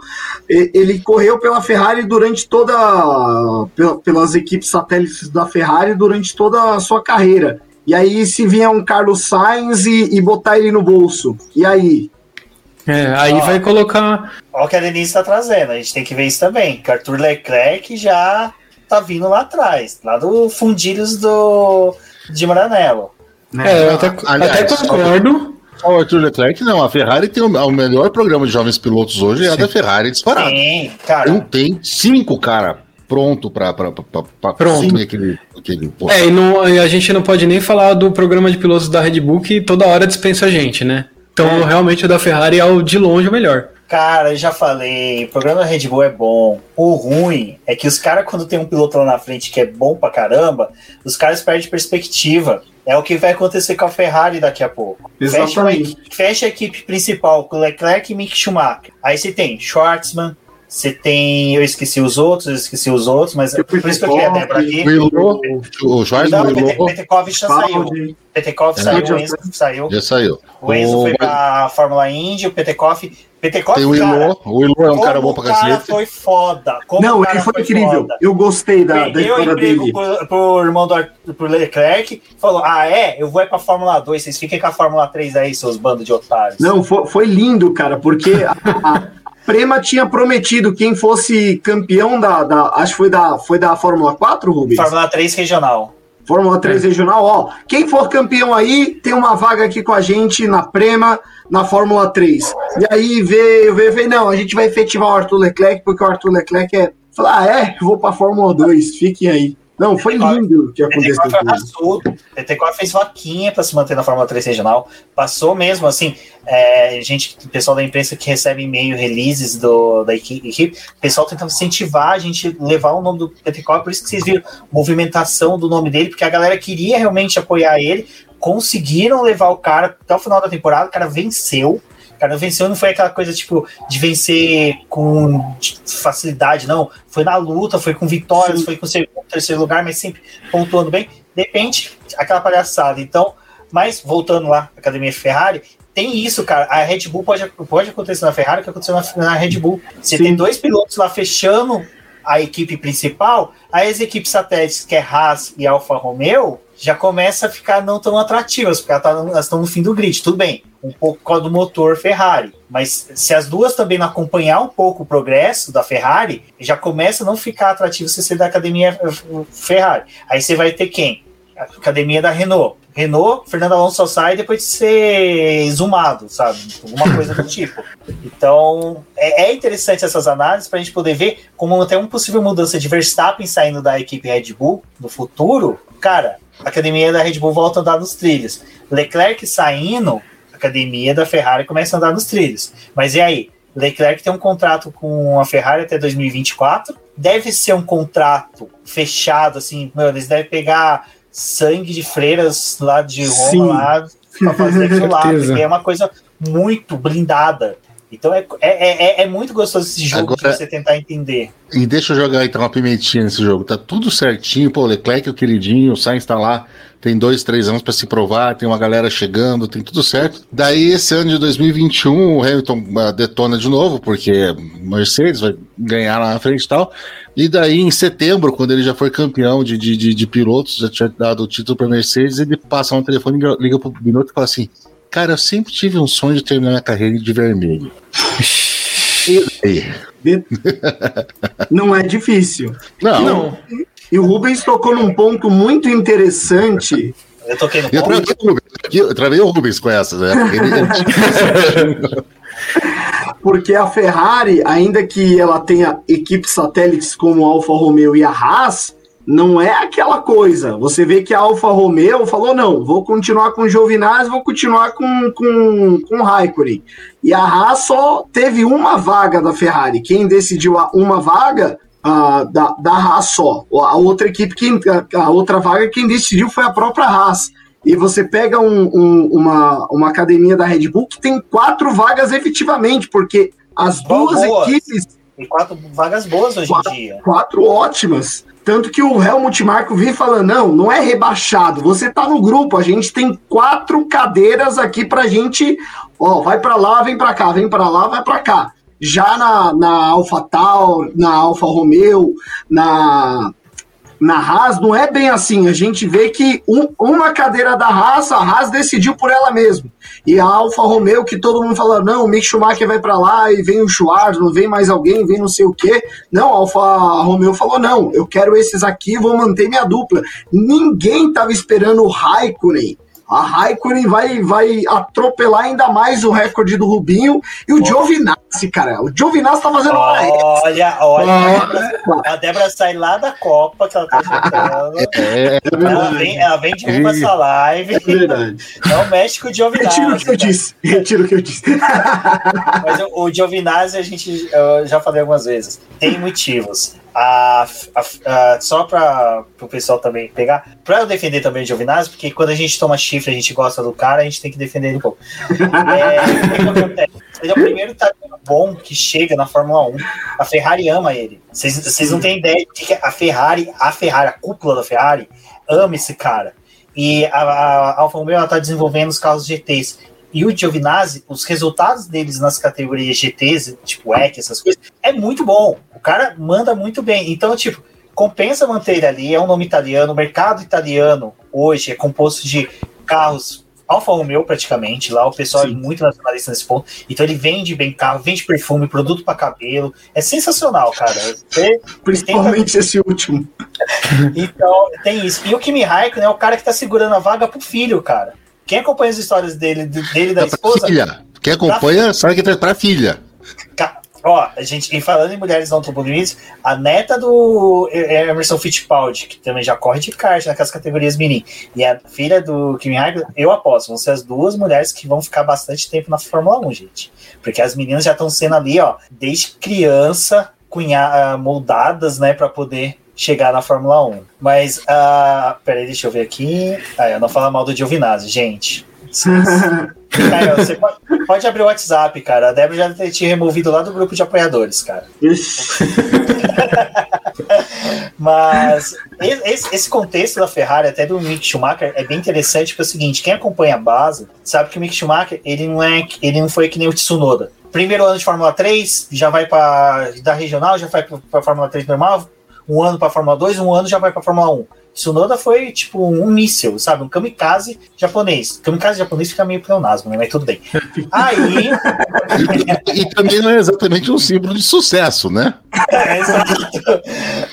Ele correu pela Ferrari durante toda. pelas equipes satélites da Ferrari durante toda a sua carreira. E aí, se vier um Carlos Sainz e, e botar ele no bolso, e aí? É, aí ó, vai colocar. Olha o que a Denise está trazendo, a gente tem que ver isso também. Que Arthur Leclerc já tá vindo lá atrás, lá do Fundilhos do, de Maranello. É, eu até, aliás, até concordo. O Arthur Leclerc não, a Ferrari tem o, o, melhor programa de jovens pilotos hoje, é a da Ferrari disparado. Sim, cara. Tem, tem cinco, cara, pronto para assumir aquele. aquele é, e, não, e a gente não pode nem falar do programa de pilotos da Red Bull que toda hora dispensa a gente, né? Então, é. realmente, o da Ferrari é o de longe o melhor. Cara, eu já falei, o programa da Red Bull é bom. O ruim é que os caras, quando tem um piloto lá na frente que é bom pra caramba, os caras perdem perspectiva. É o que vai acontecer com a Ferrari daqui a pouco. Fecha, Exatamente. fecha a equipe principal com Leclerc e Mick Schumacher. Aí você tem Schwartzman, você tem. Eu esqueci os outros, eu esqueci os outros, mas o por isso que eu queria a Débora aqui. O Jorge Não, Ilô Petekov já saiu. Petekov É. saiu, Já o Enzo saiu. já saiu. O Enzo O- foi pra Fórmula Indy, o Petekov. Petekov, Tem o cara, Ilô, o Ilô é um cara bom pra o cara cacete. foi foda. Como Não, ele foi incrível. foda. Eu gostei da, da Perdeu o história emprego dele. pro, pro irmão do Arthur- pro Leclerc, falou: Ah, é? Eu vou é pra Fórmula 2, vocês fiquem com a Fórmula 3 aí, seus bandos de otários. Não, foi, foi lindo, cara, porque a Prema tinha prometido quem fosse campeão da, da- Acho que foi da, foi da Fórmula 4, Rubens? Fórmula 3 regional. Fórmula 3 regional, ó. Quem for campeão aí, tem uma vaga aqui com a gente na Prema, na Fórmula 3. E aí veio, veio, veio, não, a gente vai efetivar o Arthur Leclerc, porque o Arthur Leclerc é. Falar, ah, é, vou pra Fórmula 2, fiquem aí. Não, foi lindo o que aconteceu PT4 com ele. arrasou. PT4 fez vaquinha pra se manter na Fórmula 3 regional. Passou mesmo, assim, é, gente, o pessoal da imprensa que recebe e-mail, releases do, da equi- equipe, o pessoal tentando incentivar a gente levar o nome do PT4, por isso que vocês viram movimentação do nome dele, porque a galera queria realmente apoiar ele, conseguiram levar o cara até o final da temporada, o cara venceu. Cara venceu não foi aquela coisa tipo de vencer com facilidade, não. Foi na luta, foi com vitórias, Sim. foi com segundo, terceiro lugar, mas sempre pontuando bem. De repente, aquela palhaçada. Então, mas voltando lá, Academia Ferrari, tem isso, cara. A Red Bull pode, pode acontecer na Ferrari, que aconteceu na, na Red Bull. Você Sim. tem dois pilotos lá fechando a equipe principal, aí as equipes satélites, que é Haas e Alfa Romeo, já começa a ficar não tão atrativas, porque elas tá- elas estão no fim do grid. Tudo bem, um pouco por causa do motor Ferrari. Mas se as duas também não acompanhar um pouco o progresso da Ferrari, já começa a não ficar atrativo você ser da academia eh, Ferrari. Aí você vai ter quem? A academia da Renault. Renault, Fernando Alonso só sai depois de ser exumado, sabe? Alguma coisa do tipo. Então, é, é interessante essas análises para a gente poder ver como até uma possível mudança de Verstappen saindo da equipe Red Bull no futuro. Cara, a academia da Red Bull volta a andar nos trilhos. Leclerc saindo, a academia da Ferrari começa a andar nos trilhos. Mas e aí? Leclerc tem um contrato com a Ferrari até 2024. Deve ser um contrato fechado, assim, meu, eles devem pegar sangue de freiras lá de Roma Sim. lá pra fazer aquilo lá, porque é uma coisa muito blindada. Então é, é, é, é muito gostoso esse jogo Agora- de você tentar entender. E deixa eu jogar então uma pimentinha nesse jogo. Tá tudo certinho, pô, Leclerc, o queridinho, o Sainz tá lá, tem dois, três anos pra se provar, tem uma galera chegando, tem tudo certo. Daí, esse ano de 2021, o Hamilton ah, detona de novo, porque Mercedes vai ganhar lá na frente e tal. E daí, em setembro, quando ele já foi campeão de, de, de, de pilotos, já tinha dado o título pra Mercedes, ele passa um telefone, liga pro Binotto e fala assim: Cara, eu sempre tive um sonho de terminar minha carreira de vermelho. Não é difícil. Não, Não, E o Rubens tocou num ponto muito interessante. Eu toquei no ponto. eu travei o Rubens com essa, né? Porque a Ferrari, ainda que ela tenha equipes satélites como a Alfa Romeo e a Haas, não é aquela coisa. Você vê que a Alfa Romeo falou: não, vou continuar com o Giovinazzi, vou continuar com, com, com o Raikkonen. E a Haas só teve uma vaga da Ferrari. Quem decidiu a uma vaga ah, da, da Haas só. A outra equipe, quem, a, a outra vaga, quem decidiu foi a própria Haas. E você pega um- um- uma, uma academia da Red Bull que tem quatro vagas efetivamente, porque as duas equipes Tem quatro vagas boas hoje em dia. quatro ótimas. Tanto que o Helmut Marko vem falando, não, não é rebaixado, você tá no grupo, a gente tem quatro cadeiras aqui pra gente, ó, vai pra lá, vem pra cá, vem pra lá, vai pra cá. Já na, na Alpha Tauri, na Alfa Romeo, na, na Haas, não é bem assim, a gente vê que um- uma cadeira da Haas, a Haas decidiu por ela mesma. E a Alfa Romeo, que todo mundo fala, não, o Mick Schumacher vai pra lá e vem o Schwarz, não vem mais alguém, vem não sei o quê. Não, a Alfa Romeo falou, não, eu quero esses aqui, vou manter minha dupla. Ninguém tava esperando o Raikkonen. A Raikkonen vai, vai atropelar ainda mais o recorde do Rubinho. E o Giovinazzi, cara, o Giovinazzi tá fazendo. Olha, olha. A Débora sai lá da Copa que ela tá jogando. é, Ela vem, ela vem de rumo essa live. É verdade. Não mexe com o Giovinazzi. Retiro o que eu disse. Retiro o que eu disse. Mas o, o Giovinazzi, a gente eu já falei algumas vezes, tem motivos. A, a, a, só para o pessoal também pegar, para eu defender também o Giovinazzi, porque quando a gente toma chifre, a gente gosta do cara, a gente tem que defender ele um pouco. É, ele é o primeiro italiano bom que chega na Fórmula 1. A Ferrari ama ele. Vocês não têm ideia de que a Ferrari, a Ferrari, a cúpula da Ferrari, ama esse cara. E a, a Alfa Romeo está desenvolvendo os carros GTs. E o Giovinazzi, os resultados deles nas categorias GTs, tipo EC, essas coisas, é muito bom. O cara manda muito bem. Então, tipo, compensa manter ele ali. É um nome italiano. O mercado italiano hoje é composto de carros Alfa Romeo praticamente, lá o pessoal Sim. é muito nacionalista nesse ponto. Então ele vende bem carro, vende perfume, produto para cabelo. É sensacional, cara. Você Principalmente tenta... esse último. então, tem isso. E o Kimi Raikkonen é o cara que tá segurando a vaga pro filho, cara. Quem acompanha as histórias dele, dele da é esposa. Filha. Quem acompanha sabe que é pra filha. Ó, a gente, e falando em mulheres não automobilistas, a neta do Emerson Fittipaldi, que também já corre de kart naquelas categorias mini, e a filha do Kimi Raikkonen, eu aposto, vão ser as duas mulheres que vão ficar bastante tempo na Fórmula 1, gente. Porque as meninas já estão sendo ali, ó, desde criança, cunha, moldadas, né, para poder chegar na Fórmula 1. Mas, uh, peraí, deixa eu ver aqui. Ah, eu não falo mal do Giovinazzi, gente. Caio, você pode, pode, abrir o WhatsApp, cara. A Débora já ter te removido lá do grupo de apoiadores, cara. Mas esse, esse, contexto da Ferrari, até do Mick Schumacher, é bem interessante, porque é o seguinte, quem acompanha a base sabe que o Mick Schumacher ele não, é, ele não foi que nem o Tsunoda. Primeiro ano de Fórmula 3, já vai para da regional, já vai para Fórmula 3 normal, um ano para Fórmula 2, um ano já vai para Fórmula 1. Tsunoda foi tipo um míssil, sabe? Um kamikaze japonês. Kamikaze japonês fica meio pleonasmo, né? Mas tudo bem. Aí. e, e, também não é exatamente um símbolo de sucesso, né? É, exato.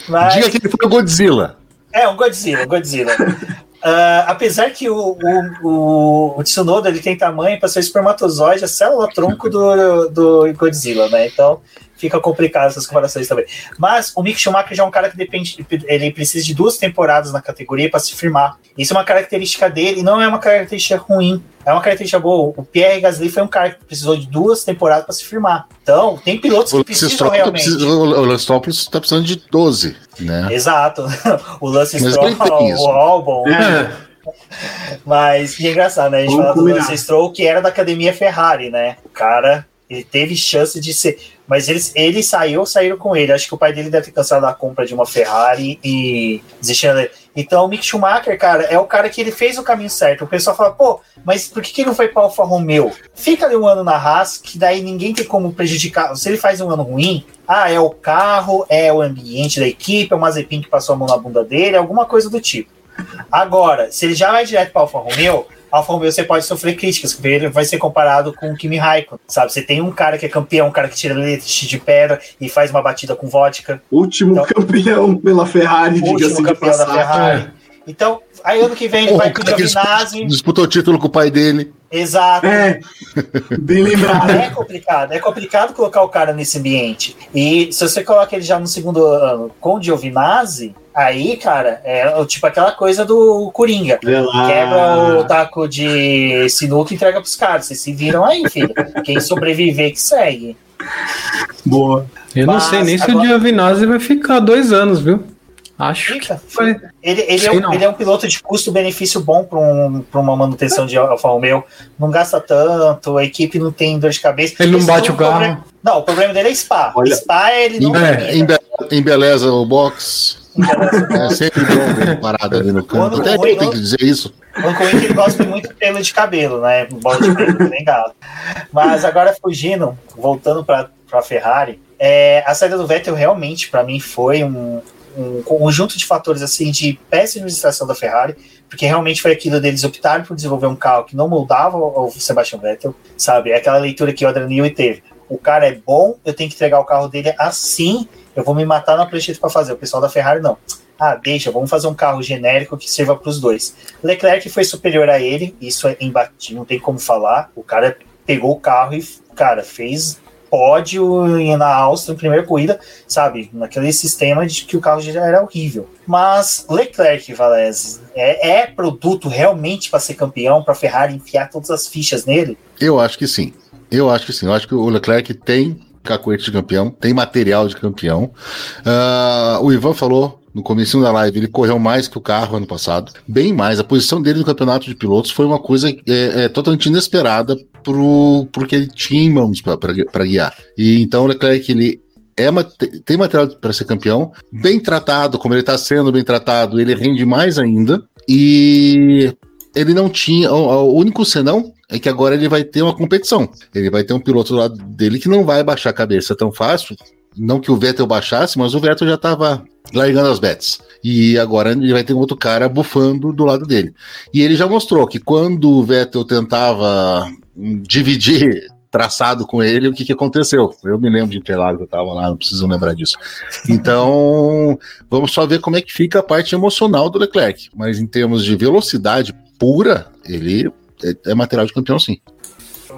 Mas... Diga que ele foi o Godzilla. É, um Godzilla, Godzilla. Uh, apesar que o, o, o, o, Tsunoda ele tem tamanho para ser espermatozoide, a célula tronco do, do Godzilla, né? Então fica complicado essas comparações também. Mas o Mick Schumacher já é um cara que depende, ele precisa de duas temporadas na categoria para se firmar. Isso é uma característica dele, e não é uma característica ruim. É uma característica boa. O Pierre Gasly foi um cara que precisou de duas temporadas para se firmar. Então, tem pilotos que precisam tá realmente. Precisa, o Lance Stroll está precisando de 12, né? Exato. O Lance Stroll, o Albon. É. Mas e é engraçado, né? A gente Vamos fala do Lance Stroll, que era da academia Ferrari, né? O cara, ele teve chance de ser. Mas eles, ele saiu, saíram com ele. Acho que o pai dele deve ter cancelado a compra de uma Ferrari e desistindo. Então o Mick Schumacher, cara, é o cara que ele fez o caminho certo. O pessoal fala, pô, mas por que, que ele não foi para Alfa Romeo? Fica ali um ano na Haas, que daí ninguém tem como prejudicar. Se ele faz um ano ruim, ah, é o carro, é o ambiente da equipe, é o Mazepin que passou a mão na bunda dele, alguma coisa do tipo. Agora, se ele já vai direto para Alfa Romeo, Alfa Romeo você pode sofrer críticas, porque ele vai ser comparado com o Kimi Raikkonen, sabe? Você tem um cara que é campeão, um cara que tira leite de pedra e faz uma batida com vodka. Último então, campeão pela Ferrari, diga-se de passagem. Então, aí ano que vem ele vai pro Giovinazzi. Disputou o título com o pai dele. Exato. É, bem lembrado. É complicado, é complicado colocar o cara nesse ambiente. E se você coloca ele já no segundo ano com o Giovinazzi, aí, cara, é tipo aquela coisa do Coringa. Quebra o taco de sinuca e entrega pros caras. Vocês se viram aí, filho. Quem sobreviver que segue. Boa. Eu Mas, não sei nem se agora... o Giovinazzi vai ficar dois anos, viu? Acho Fica. que foi. Ele, ele, é, um, ele é um piloto de custo-benefício bom para um, uma manutenção de Alfa Romeo. Não gasta tanto, a equipe não tem dor de cabeça. Ele não bate o carro. Problema, não, o problema dele é Spa. Olha, Spa ele não. É, embeleza o box. É sempre bom ver parada ali no campo. Até eu tenho que dizer isso. O Coen ele gosta muito de pelo de cabelo, né? Bola de pelo, nem galo. Mas agora fugindo, voltando para a Ferrari, é, a saída do Vettel realmente, para mim, foi um, um conjunto de fatores assim de péssima administração da Ferrari, porque realmente foi aquilo deles optarem por desenvolver um carro que não moldava o Sebastian Vettel, sabe? Aquela leitura que o Adrian Newey teve. O cara é bom, eu tenho que entregar o carro dele assim, eu vou me matar na prancheta para fazer. O pessoal da Ferrari não. Ah, deixa, vamos fazer um carro genérico que sirva para os dois. Leclerc foi superior a ele, isso é imbatível, não tem como falar. O cara pegou o carro e, cara, fez pódio na Áustria, em primeira corrida, sabe? Naquele sistema de que o carro já era horrível. Mas Leclerc, Valese, é, é produto realmente para ser campeão, para Ferrari enfiar todas as fichas nele? Eu acho que sim. Eu acho que sim. Eu acho que o Leclerc tem cacoete de campeão, tem material de campeão. Uh, o Ivan falou no começo da live, ele correu mais que o carro ano passado, bem mais. A posição dele no campeonato de pilotos foi uma coisa é, é totalmente inesperada pro, pro que ele tinha em mãos para guiar. E então o Leclerc ele é tem material para ser campeão, bem tratado, como ele está sendo bem tratado, ele rende mais ainda. E ele não tinha. O, o, único senão é que agora ele vai ter uma competição. Ele vai ter um piloto do lado dele que não vai baixar a cabeça tão fácil. Não que o Vettel baixasse, mas o Vettel já estava largando as bets. E agora ele vai ter um outro cara bufando do lado dele. E ele já mostrou que quando o Vettel tentava dividir traçado com ele, o que, que aconteceu? Eu me lembro de Interlagos, eu estava lá, não preciso lembrar disso. Então, vamos só ver como é que fica a parte emocional do Leclerc. Mas em termos de velocidade pura, ele é, é material de campeão, sim.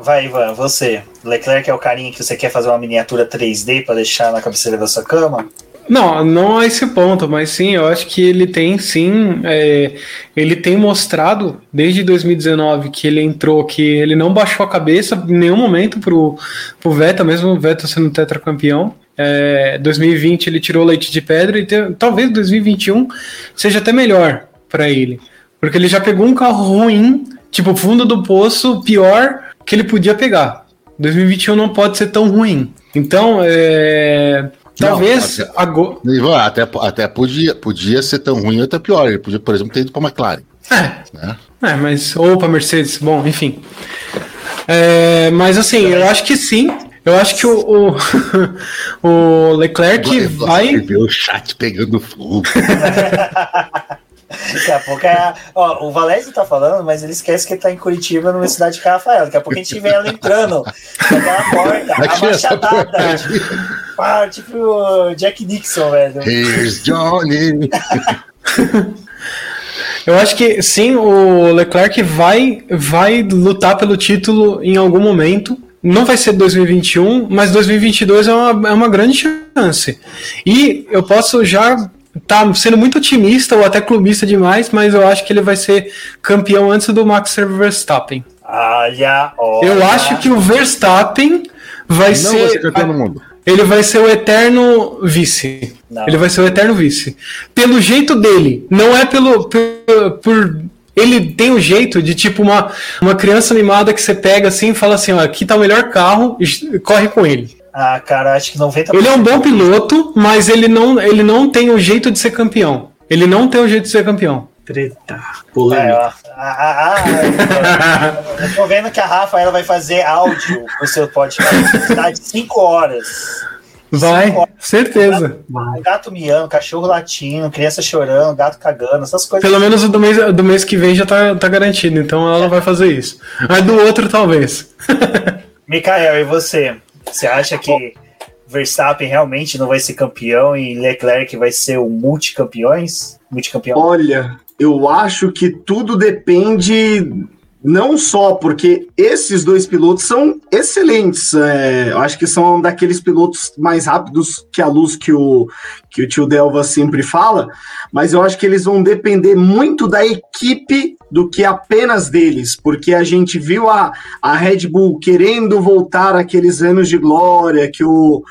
Vai, Ivan, você. Leclerc é o carinha que você quer fazer uma miniatura 3D para deixar na cabeceira da sua cama? Não, não a esse ponto, mas sim, eu acho que ele tem sim, é, ele tem mostrado desde 2019 que ele entrou, que ele não baixou a cabeça em nenhum momento pro, pro Vettel, mesmo o Vettel sendo tetracampeão. É, 2020 ele tirou leite de pedra e te, talvez 2021 seja até melhor para ele, porque ele já pegou um carro ruim, tipo fundo do poço, pior que ele podia pegar. 2021 não pode ser tão ruim. Então, é, Talvez não, até, agora. Até, até podia, podia ser tão ruim ou até pior. Ele podia, por exemplo, ter ido para a McLaren. É. Né? é, mas. Ou para Mercedes, bom, enfim. É, mas assim, eu acho que sim. Eu acho que o, o, o Leclerc vai. Ver o chat pegando fogo. Daqui a pouco é. Ó, o Valésio tá falando, mas ele esquece que ele tá em Curitiba, numa cidade de Rafael. Daqui a pouco a gente vê ela entrando naquela porta, abaixadada. Ah, tipo Jack Nixon, velho. Here's Johnny. Eu acho que sim, o Leclerc vai, vai lutar pelo título em algum momento. Não vai ser 2021, mas 2022 é uma, é uma grande chance. E eu posso já tá sendo muito otimista ou até clubista demais, mas eu acho que ele vai ser campeão antes do Max Verstappen. Olha, olha. Eu acho que o Verstappen vai Não ser. Vai ser mundo. Ele vai ser o eterno vice. Não. Ele vai ser o eterno vice. Pelo jeito dele. Não é pelo. Por, por ele tem o um jeito de tipo uma, uma criança animada que você pega assim e fala assim: ó, aqui tá o melhor carro, corre com ele. Ah, cara, acho que 90%. Ele é um bom piloto, mas ele não, ele não tem o jeito de ser campeão. Ele não tem o jeito de ser campeão. Treta. Polêmica. É, ah, ah, eu tô vendo que a Rafa ela vai fazer áudio no seu podcast de 5 horas. Vai, horas. certeza. Gato, gato miando, cachorro latindo, criança chorando, gato cagando, essas coisas. Pelo menos o do mês, do mês que vem já tá, tá garantido, então ela é. vai fazer isso. Mas do outro, talvez. Mikael, e você? Você acha que Verstappen realmente não vai ser campeão e Leclerc vai ser o multicampeões? Multicampeão? Olha, eu acho que tudo depende não só porque esses dois pilotos são excelentes, é, eu acho que são daqueles pilotos mais rápidos que a luz que o, que o tio Delva sempre fala, mas eu acho que eles vão depender muito da equipe do que apenas deles, porque a gente viu a, a Red Bull querendo voltar aqueles anos de glória, que o,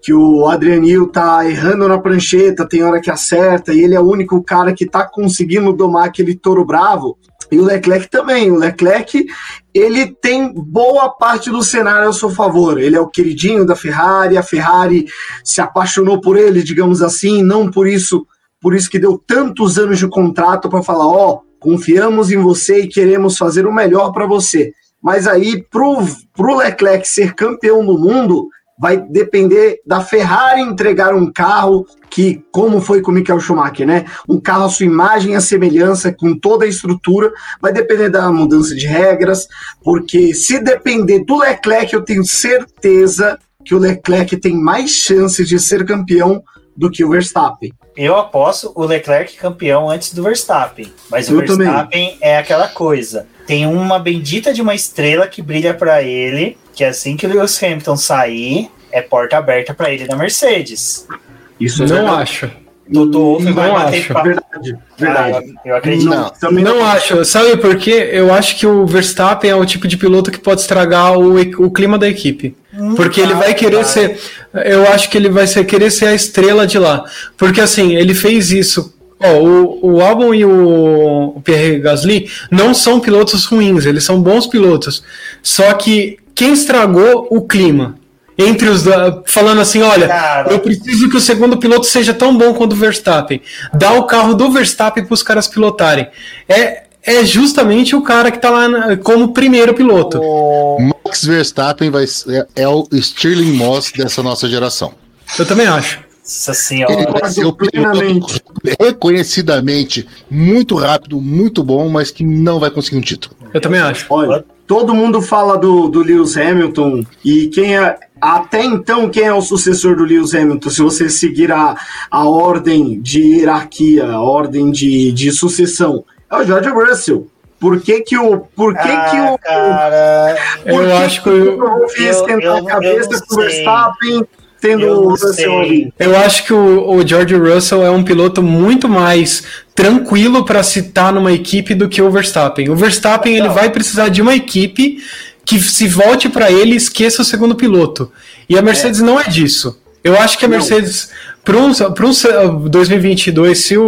que o Adrianil tá errando na prancheta, tem hora que acerta, e ele é o único cara que tá conseguindo domar aquele touro bravo. E o Leclerc também. O Leclerc, ele tem boa parte do cenário a seu favor. Ele é o queridinho da Ferrari, a Ferrari se apaixonou por ele, digamos assim, não por isso, por isso que deu tantos anos de contrato para falar, ó, oh, confiamos em você e queremos fazer o melhor para você. Mas aí, pro, pro Leclerc ser campeão do mundo, vai depender da Ferrari entregar um carro que, como foi com o Michael Schumacher, né? Um carro à sua imagem e semelhança, com toda a estrutura, vai depender da mudança de regras, porque se depender do Leclerc, eu tenho certeza que o Leclerc tem mais chances de ser campeão do que o Verstappen. Eu aposto o Leclerc campeão antes do Verstappen, mas o eu Verstappen também. é aquela coisa. Tem uma bendita de uma estrela que brilha para ele que assim que o Lewis Hamilton sair, é porta aberta para ele na Mercedes. Isso não é acho. Toto Wolff vai bater acho. Verdade, verdade. Ah, eu, eu, acredito. Não, não, não acho. Sabe por quê? Eu acho que o Verstappen é o tipo de piloto que pode estragar o, o clima da equipe. Não, Porque ele vai querer ser. Eu acho que ele vai ser, querer ser a estrela de lá. Porque assim, ele fez isso. Ó, o, o Albon e o, o Pierre Gasly não são pilotos ruins, eles são bons pilotos. Só que quem estragou o clima? Entre os. Falando assim, olha, Cara. eu preciso que o segundo piloto seja tão bom quanto o Verstappen. Dá o carro do Verstappen para os caras pilotarem. É, é justamente o cara que tá lá na- como primeiro piloto. O- Max Verstappen vai ser, é o Stirling Moss dessa nossa geração. Eu também acho. Nossa Ele vai ser o plenamente. piloto reconhecidamente muito rápido, muito bom, mas que não vai conseguir um título. Eu também acho. Olha, todo mundo fala do, do Lewis Hamilton e quem é. Até então, quem é o sucessor do Lewis Hamilton? Se você seguir a, a ordem de hierarquia, a ordem de, de sucessão, é o George Russell. Por que que o. Por que que Ah, o. cara. por Eu que acho que o eu- Wolff ia eu- esquentar eu- a eu cabeça com o. Verstappen tendo Eu o não Russell sei. ali? Eu acho que o, o George Russell é um piloto muito mais tranquilo para citar numa equipe do que o Verstappen. O Verstappen ele vai precisar de uma equipe que se volte para ele e esqueça o segundo piloto. E a Mercedes não é disso. Eu acho que a. Mercedes, para um, pra um se- 2022, se o,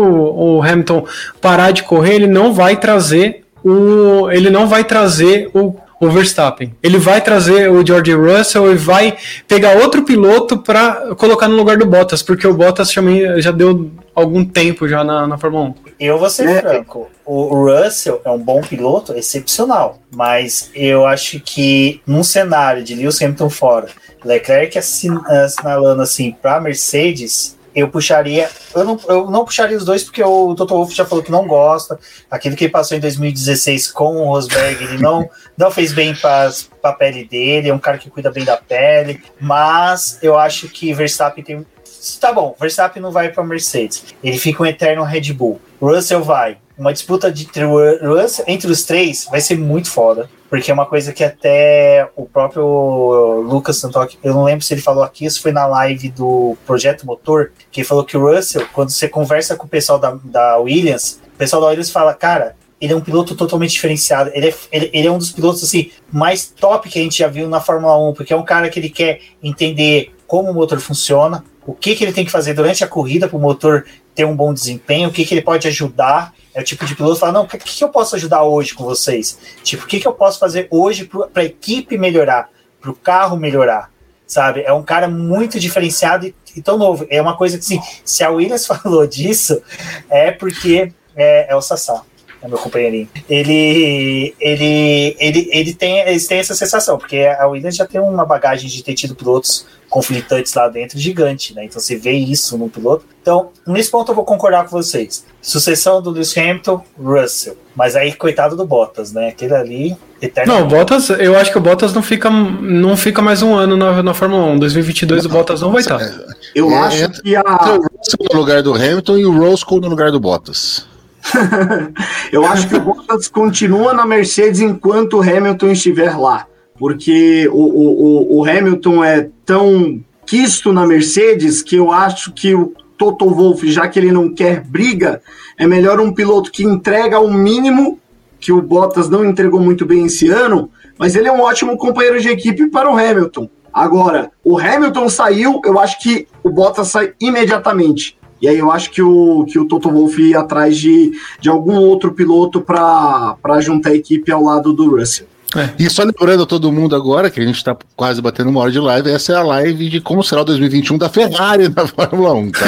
o Hamilton parar de correr, ele não vai trazer o, ele não vai trazer o, o Verstappen. Ele vai trazer o George Russell e vai pegar outro piloto para colocar no lugar do Bottas, porque o Bottas também já deu algum tempo já na, na Fórmula 1. Eu vou ser É. franco. O Russell é um bom piloto, excepcional. Mas eu acho que num cenário de Lewis Hamilton fora, Leclerc assin- assinalando assim para Mercedes, eu puxaria. Eu não, eu não puxaria os dois porque o Toto Wolff já falou que não gosta. Aquilo que ele passou em 2016 com o Rosberg, ele não, não fez bem para a pele dele. É um cara que cuida bem da pele. Mas eu acho que Verstappen tem. Tá bom, Verstappen não vai para Mercedes. Ele fica um eterno Red Bull. Russell vai. Uma disputa de entre, entre os três vai ser muito foda. Porque é uma coisa que até o próprio Lucas Santok, eu não lembro se ele falou aqui, isso foi na live do Projeto Motor, que ele falou que o Russell, quando você conversa com o pessoal da, da Williams, o pessoal da Williams fala, cara, ele é um piloto totalmente diferenciado. Ele é, ele, ele é um dos pilotos assim, mais top que a gente já viu na Fórmula 1, porque é um cara que ele quer entender como o motor funciona, o que, que ele tem que fazer durante a corrida para o motor ter um bom desempenho, o que, que ele pode ajudar. É o tipo de piloto que fala, não, o que, que eu posso ajudar hoje com vocês? Tipo, o que, que eu posso fazer hoje para a equipe melhorar, para o carro melhorar? Sabe? É um cara muito diferenciado e, e tão novo. É uma coisa que, assim, se a Williams falou disso, é porque é, é o Sassá é meu companheirinho. Ele, ele, ele, ele tem, eles têm essa sensação, porque a Williams já tem uma bagagem de ter tido pilotos conflitantes lá dentro gigante, né? Então você vê isso no piloto. Então, nesse ponto eu vou concordar com vocês. Sucessão do Lewis Hamilton, Russell. Mas aí, coitado do Bottas, né? Aquele ali, eterno. Não, o Bottas, eu acho que o Bottas não fica, não fica mais um ano na, na Fórmula 1. 2022 o Bottas não vai estar. Eu É, acho entra- que a. Então, o Russell no lugar do Hamilton e o Roscoe no lugar do Bottas. Eu acho que o Bottas continua na Mercedes enquanto o Hamilton estiver lá. Porque o, o, o- Hamilton é tão quisto na Mercedes que eu acho que o Toto Wolff, já que ele não quer briga, é melhor um piloto que entrega o mínimo, que o Bottas não entregou muito bem esse ano, mas ele é um ótimo companheiro de equipe para o Hamilton. Agora, o Hamilton saiu, eu acho que o Bottas sai imediatamente. E aí eu acho que o, que o Toto Wolff ia atrás de, de algum outro piloto para juntar a equipe ao lado do Russell. E só lembrando a todo mundo agora, que a gente tá quase batendo uma hora de live, essa é a live de como será o 2021 da Ferrari na Fórmula 1, tá?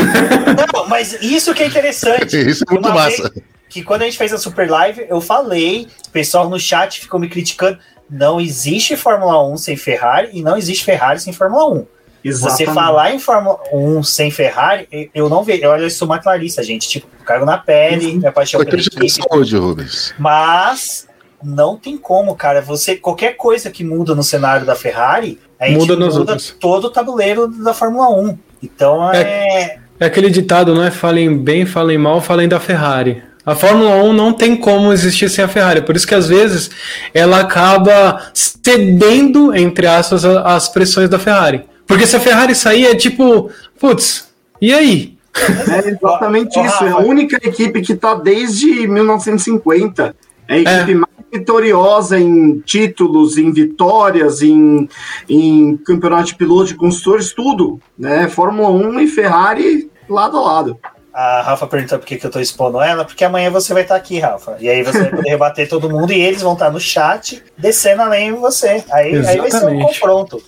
Não, mas isso que é interessante. Isso é muito Uma massa. Que quando a gente fez a Super Live, eu falei, o pessoal no chat ficou me criticando. Não existe Fórmula 1 sem Ferrari e não existe Ferrari sem Fórmula 1. Você falar em Fórmula 1 sem Ferrari, eu não vejo. Olha, eu sou uma clarista, gente. Tipo, cargo na pele, Uhum. minha paixão Foi pela equipe. saúde, Rubens. Mas não tem como, cara. Você qualquer coisa que muda no cenário da Ferrari, a gente Muda muda outras. todo o tabuleiro da Fórmula 1. Então é, É aquele ditado, né? Falem bem, falem mal, falem da Ferrari. A Fórmula 1 não tem como existir sem a Ferrari, por isso que às vezes ela acaba cedendo, entre aspas, as pressões da Ferrari. Porque se a Ferrari sair, é tipo, putz, e aí? É exatamente isso. É a única equipe que está desde 1950. É a equipe mais vitoriosa em títulos, em vitórias, em, em campeonato de pilotos de construtores, tudo, né? Fórmula 1 e Ferrari lado a lado. A Rafa perguntou por que, que eu tô expondo ela, porque amanhã você vai estar aqui, Rafa. E aí você vai poder rebater todo mundo e eles vão estar no chat descendo além de você. Aí, aí vai ser um confronto.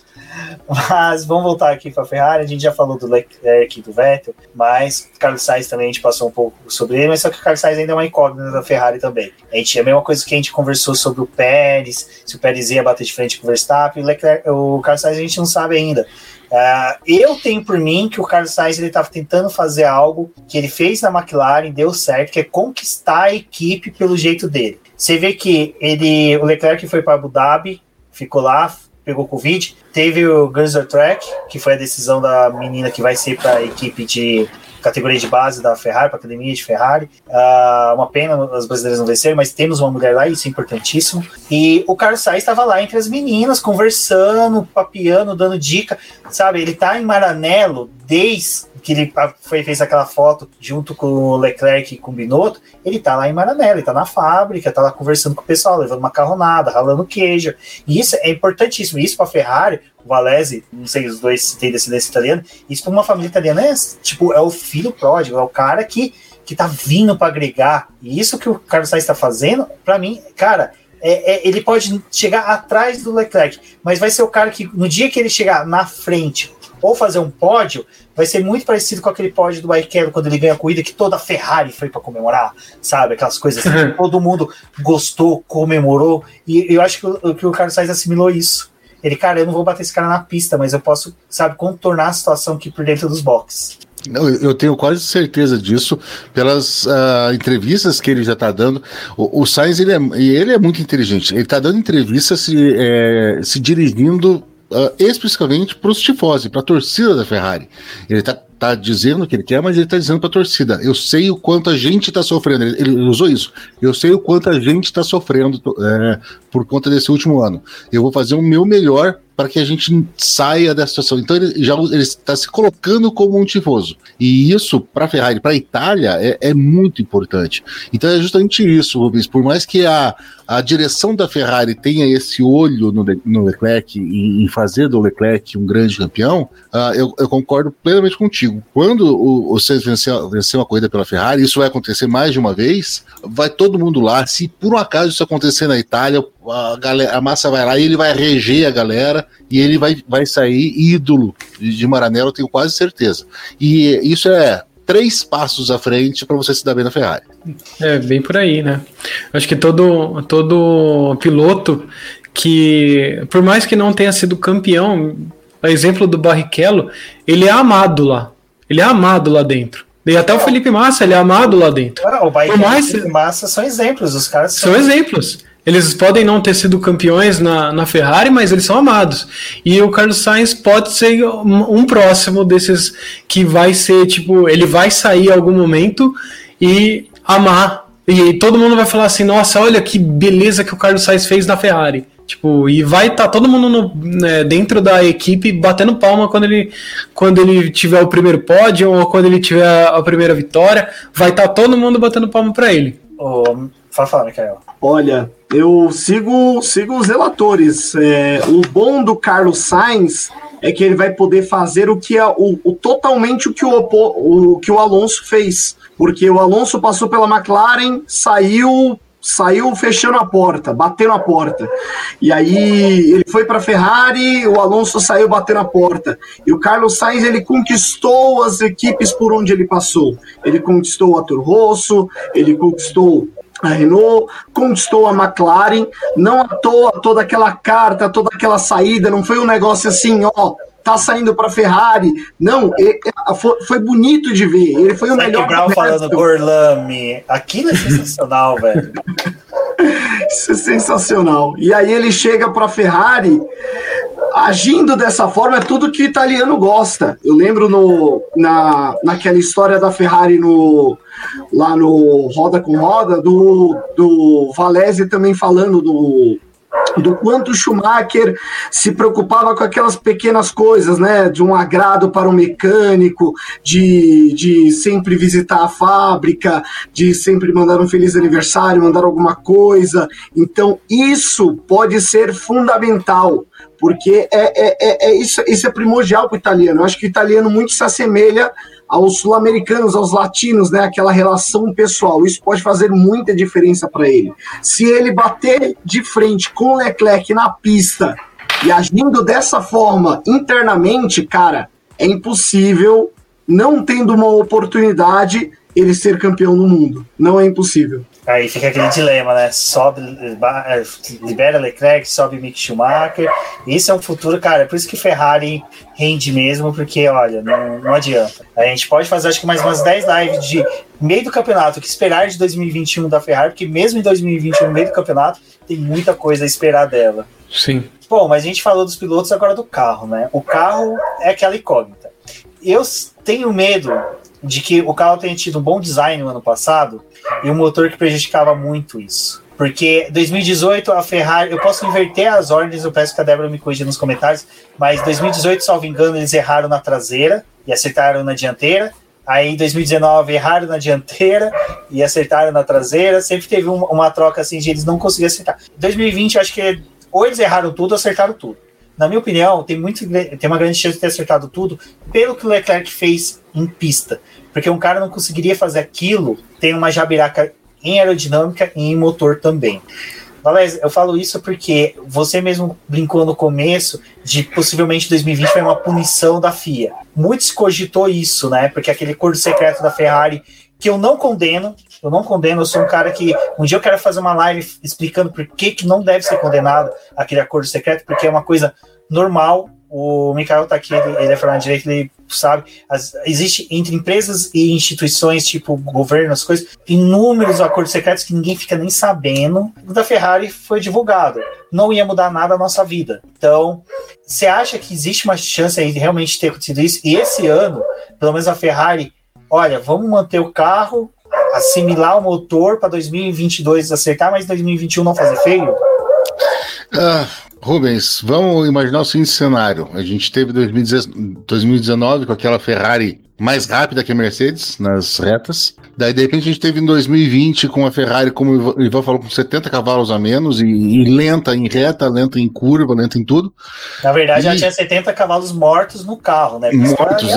Mas vamos voltar aqui para a Ferrari. A gente já falou do Leclerc e do Vettel, mas Carlos Sainz também a gente passou um pouco sobre ele, mas só que o Carlos Sainz ainda é uma incógnita da Ferrari também. A gente é a mesma coisa que a gente conversou sobre o Pérez, se o Pérez ia bater de frente com o Verstappen, o, Leclerc, o Carlos Sainz a gente não sabe ainda. Uh, eu tenho por mim que o Carlos Sainz ele estava tentando fazer algo que ele fez na McLaren, deu certo, que é conquistar a equipe pelo jeito dele. Você vê que ele, o Leclerc foi para Abu Dhabi, ficou lá, pegou Covid. Teve o Guns Track, que foi a decisão da menina que vai ser para a equipe de categoria de base da Ferrari, para a academia de Ferrari. Uh, uma pena as brasileiras não vencerem, mas temos uma mulher lá, isso é importantíssimo. E o Carlos Sainz estava lá entre as meninas, conversando, papiando, dando dica. Sabe, ele está em Maranello desde que ele foi, fez aquela foto junto com o Leclerc e com o Binotto, ele tá lá em Maranello, ele tá na fábrica, tá lá conversando com o pessoal, levando macarronada, ralando queijo. E isso é importantíssimo. Isso para Ferrari, o Valese, não sei os dois se tem descendência italiana, isso para uma família italiana é tipo, é o filho pródigo, é o cara que, que tá vindo para agregar. E isso que o Carlos Sainz está fazendo, para mim, cara, é, é, ele pode chegar atrás do Leclerc, mas vai ser o cara que, no dia que ele chegar na frente ou fazer um pódio, vai ser muito parecido com aquele pódio do Barrichello quando ele ganha a corrida que toda a Ferrari foi para comemorar, sabe? Aquelas coisas assim, uhum. todo mundo gostou, comemorou, e eu acho que o, que o Carlos Sainz assimilou isso. Ele, cara, eu não vou bater esse cara na pista, mas eu posso, sabe, contornar a situação aqui por dentro dos boxes. Não, eu tenho quase certeza disso pelas uh, entrevistas que ele já está dando. O, o Sainz ele é, ele é muito inteligente. Ele está dando entrevistas se, é, se dirigindo uh, especificamente para os tifosi, para a torcida da Ferrari. Ele está tá dizendo que ele quer, mas ele está dizendo para a torcida: eu sei o quanto a gente está sofrendo. Ele, ele, usou isso. Eu sei o quanto a gente está sofrendo é, por conta desse último ano. Eu vou fazer o meu melhor para que a gente saia dessa situação. Então ele já está se colocando como um tifoso. E isso, para a Ferrari, para a Itália, é, é, muito importante. Então é justamente isso, Rubens. Por mais que a, a direção da Ferrari tenha esse olho no, no Leclerc, em, em, fazer do Leclerc um grande campeão, uh, eu, eu, concordo plenamente contigo. Quando o, o Sainz vencer uma corrida pela Ferrari, isso vai acontecer mais de uma vez, vai todo mundo lá. Se por um acaso isso acontecer na Itália, a, galera, a massa vai lá e ele vai reger a galera e ele vai, vai sair ídolo de Maranello, tenho quase certeza. E isso é três passos à frente para você se dar bem na Ferrari. É, bem por aí, né? Acho que todo, todo piloto que, por mais que não tenha sido campeão, a exemplo do Barrichello, ele é amado lá. Ele é amado lá dentro. E até o Felipe Massa, ele é amado lá dentro. o Barrichello mais... e o Felipe Massa são exemplos, os caras são... são exemplos. Eles podem não ter sido campeões na, na Ferrari, mas eles são amados. E o Carlos Sainz pode ser um, um próximo desses que vai ser, tipo, ele vai sair em algum momento e amar. E todo mundo vai falar assim: nossa, olha que beleza que o Carlos Sainz fez na Ferrari. Tipo, e vai estar tá todo mundo no, né, dentro da equipe batendo palma quando ele, quando ele tiver o primeiro pódio ou quando ele tiver a primeira vitória. Vai estar tá todo mundo batendo palma para ele. Oh, fala, fala, Michael. Olha, eu sigo, sigo os relatores. É, o bom do Carlos Sainz é que ele vai poder fazer o que é o, o totalmente o que o, o que o Alonso fez, porque o Alonso passou pela McLaren, saiu saiu fechando a porta, batendo a porta. E aí ele foi para a Ferrari, o Alonso saiu batendo a porta. E o Carlos Sainz ele conquistou as equipes por onde ele passou. Ele conquistou a Toro Rosso, ele conquistou a Renault conquistou a McLaren, não à toa toda aquela carta, toda aquela saída, não foi um negócio assim, ó, tá saindo para Ferrari. Não, ele, foi, bonito de ver. Ele foi o melhor. Brown falando Gorlami. Aquilo é sensacional, velho. Isso é sensacional. E aí ele chega para Ferrari agindo dessa forma é tudo que o italiano gosta. Eu lembro no, na, naquela história da Ferrari no lá no Roda com Roda, do, do Valese também falando do, do quanto o Schumacher se preocupava com aquelas pequenas coisas, né? De um agrado para o mecânico, de, de sempre visitar a fábrica, de sempre mandar um feliz aniversário, mandar alguma coisa. Então, isso pode ser fundamental porque é, é, é, é isso, isso é primordial para o italiano. Eu acho que o italiano muito se assemelha aos sul-americanos, aos latinos, né? Aquela relação pessoal. Isso pode fazer muita diferença para ele. Se ele bater de frente com o Leclerc na pista e agindo dessa forma internamente, cara, é impossível, não tendo uma oportunidade, ele ser campeão no mundo. Não é impossível. Aí fica aquele dilema, né? Sobe, eh, libera Leclerc, sobe Mick Schumacher. Isso é um futuro, cara. É por isso que Ferrari rende mesmo, porque, olha, não, não adianta. A gente pode fazer, acho que mais umas 10 lives de meio do campeonato, o que esperar de 2021 da Ferrari, porque mesmo em 2021, no meio do campeonato, tem muita coisa a esperar dela. Sim. Bom, mas a gente falou dos pilotos agora do carro, né? O carro é aquela incógnita. Eu tenho medo de que o carro tenha tido um bom design no ano passado e um motor que prejudicava muito isso. Porque 2018 a Ferrari, eu posso inverter as ordens, eu peço que a Débora me corrija nos comentários, mas 2018, salvo engano, eles erraram na traseira e acertaram na dianteira. Aí em 2019 erraram na dianteira e acertaram na traseira. Sempre teve uma, uma troca assim de eles não conseguiam acertar. 2020, acho que ou eles erraram tudo ou acertaram tudo. Na minha opinião, tem, muito, tem uma grande chance de ter acertado tudo pelo que o Leclerc fez em pista. Porque um cara não conseguiria fazer aquilo, tem uma jabiraca em aerodinâmica e em motor também. Valézio, eu falo isso porque você mesmo brincou no começo de possivelmente 2020 foi uma punição da FIA. Muitos cogitou isso, né? Porque aquele acordo secreto da Ferrari, que eu não condeno, eu não condeno, eu sou um cara que um dia eu quero fazer uma live explicando por que, que não deve ser condenado aquele acordo secreto, porque é uma coisa normal. O Mikael tá aqui, ele, ele é formado de direito, ele sabe, as, existe entre empresas e instituições, tipo governo, as coisas, inúmeros acordos secretos que ninguém fica nem sabendo. O da Ferrari foi divulgado. Não ia mudar nada a nossa vida. Então, você acha que existe uma chance aí de realmente ter acontecido isso? E esse ano, pelo menos a Ferrari, olha, vamos manter o carro, assimilar o motor para 2022 acertar, mas 2021 não fazer feio? Ah, Rubens, vamos imaginar o seguinte cenário. A gente teve 2019 com aquela Ferrari mais rápida que a Mercedes nas retas. Daí, de repente, a gente teve em 2020 com a Ferrari, como o Ivan falou, com 70 cavalos a menos, e, e, lenta em reta, lenta em curva, lenta em tudo. Na verdade, e... já tinha 70 cavalos mortos no carro, né? Mortos,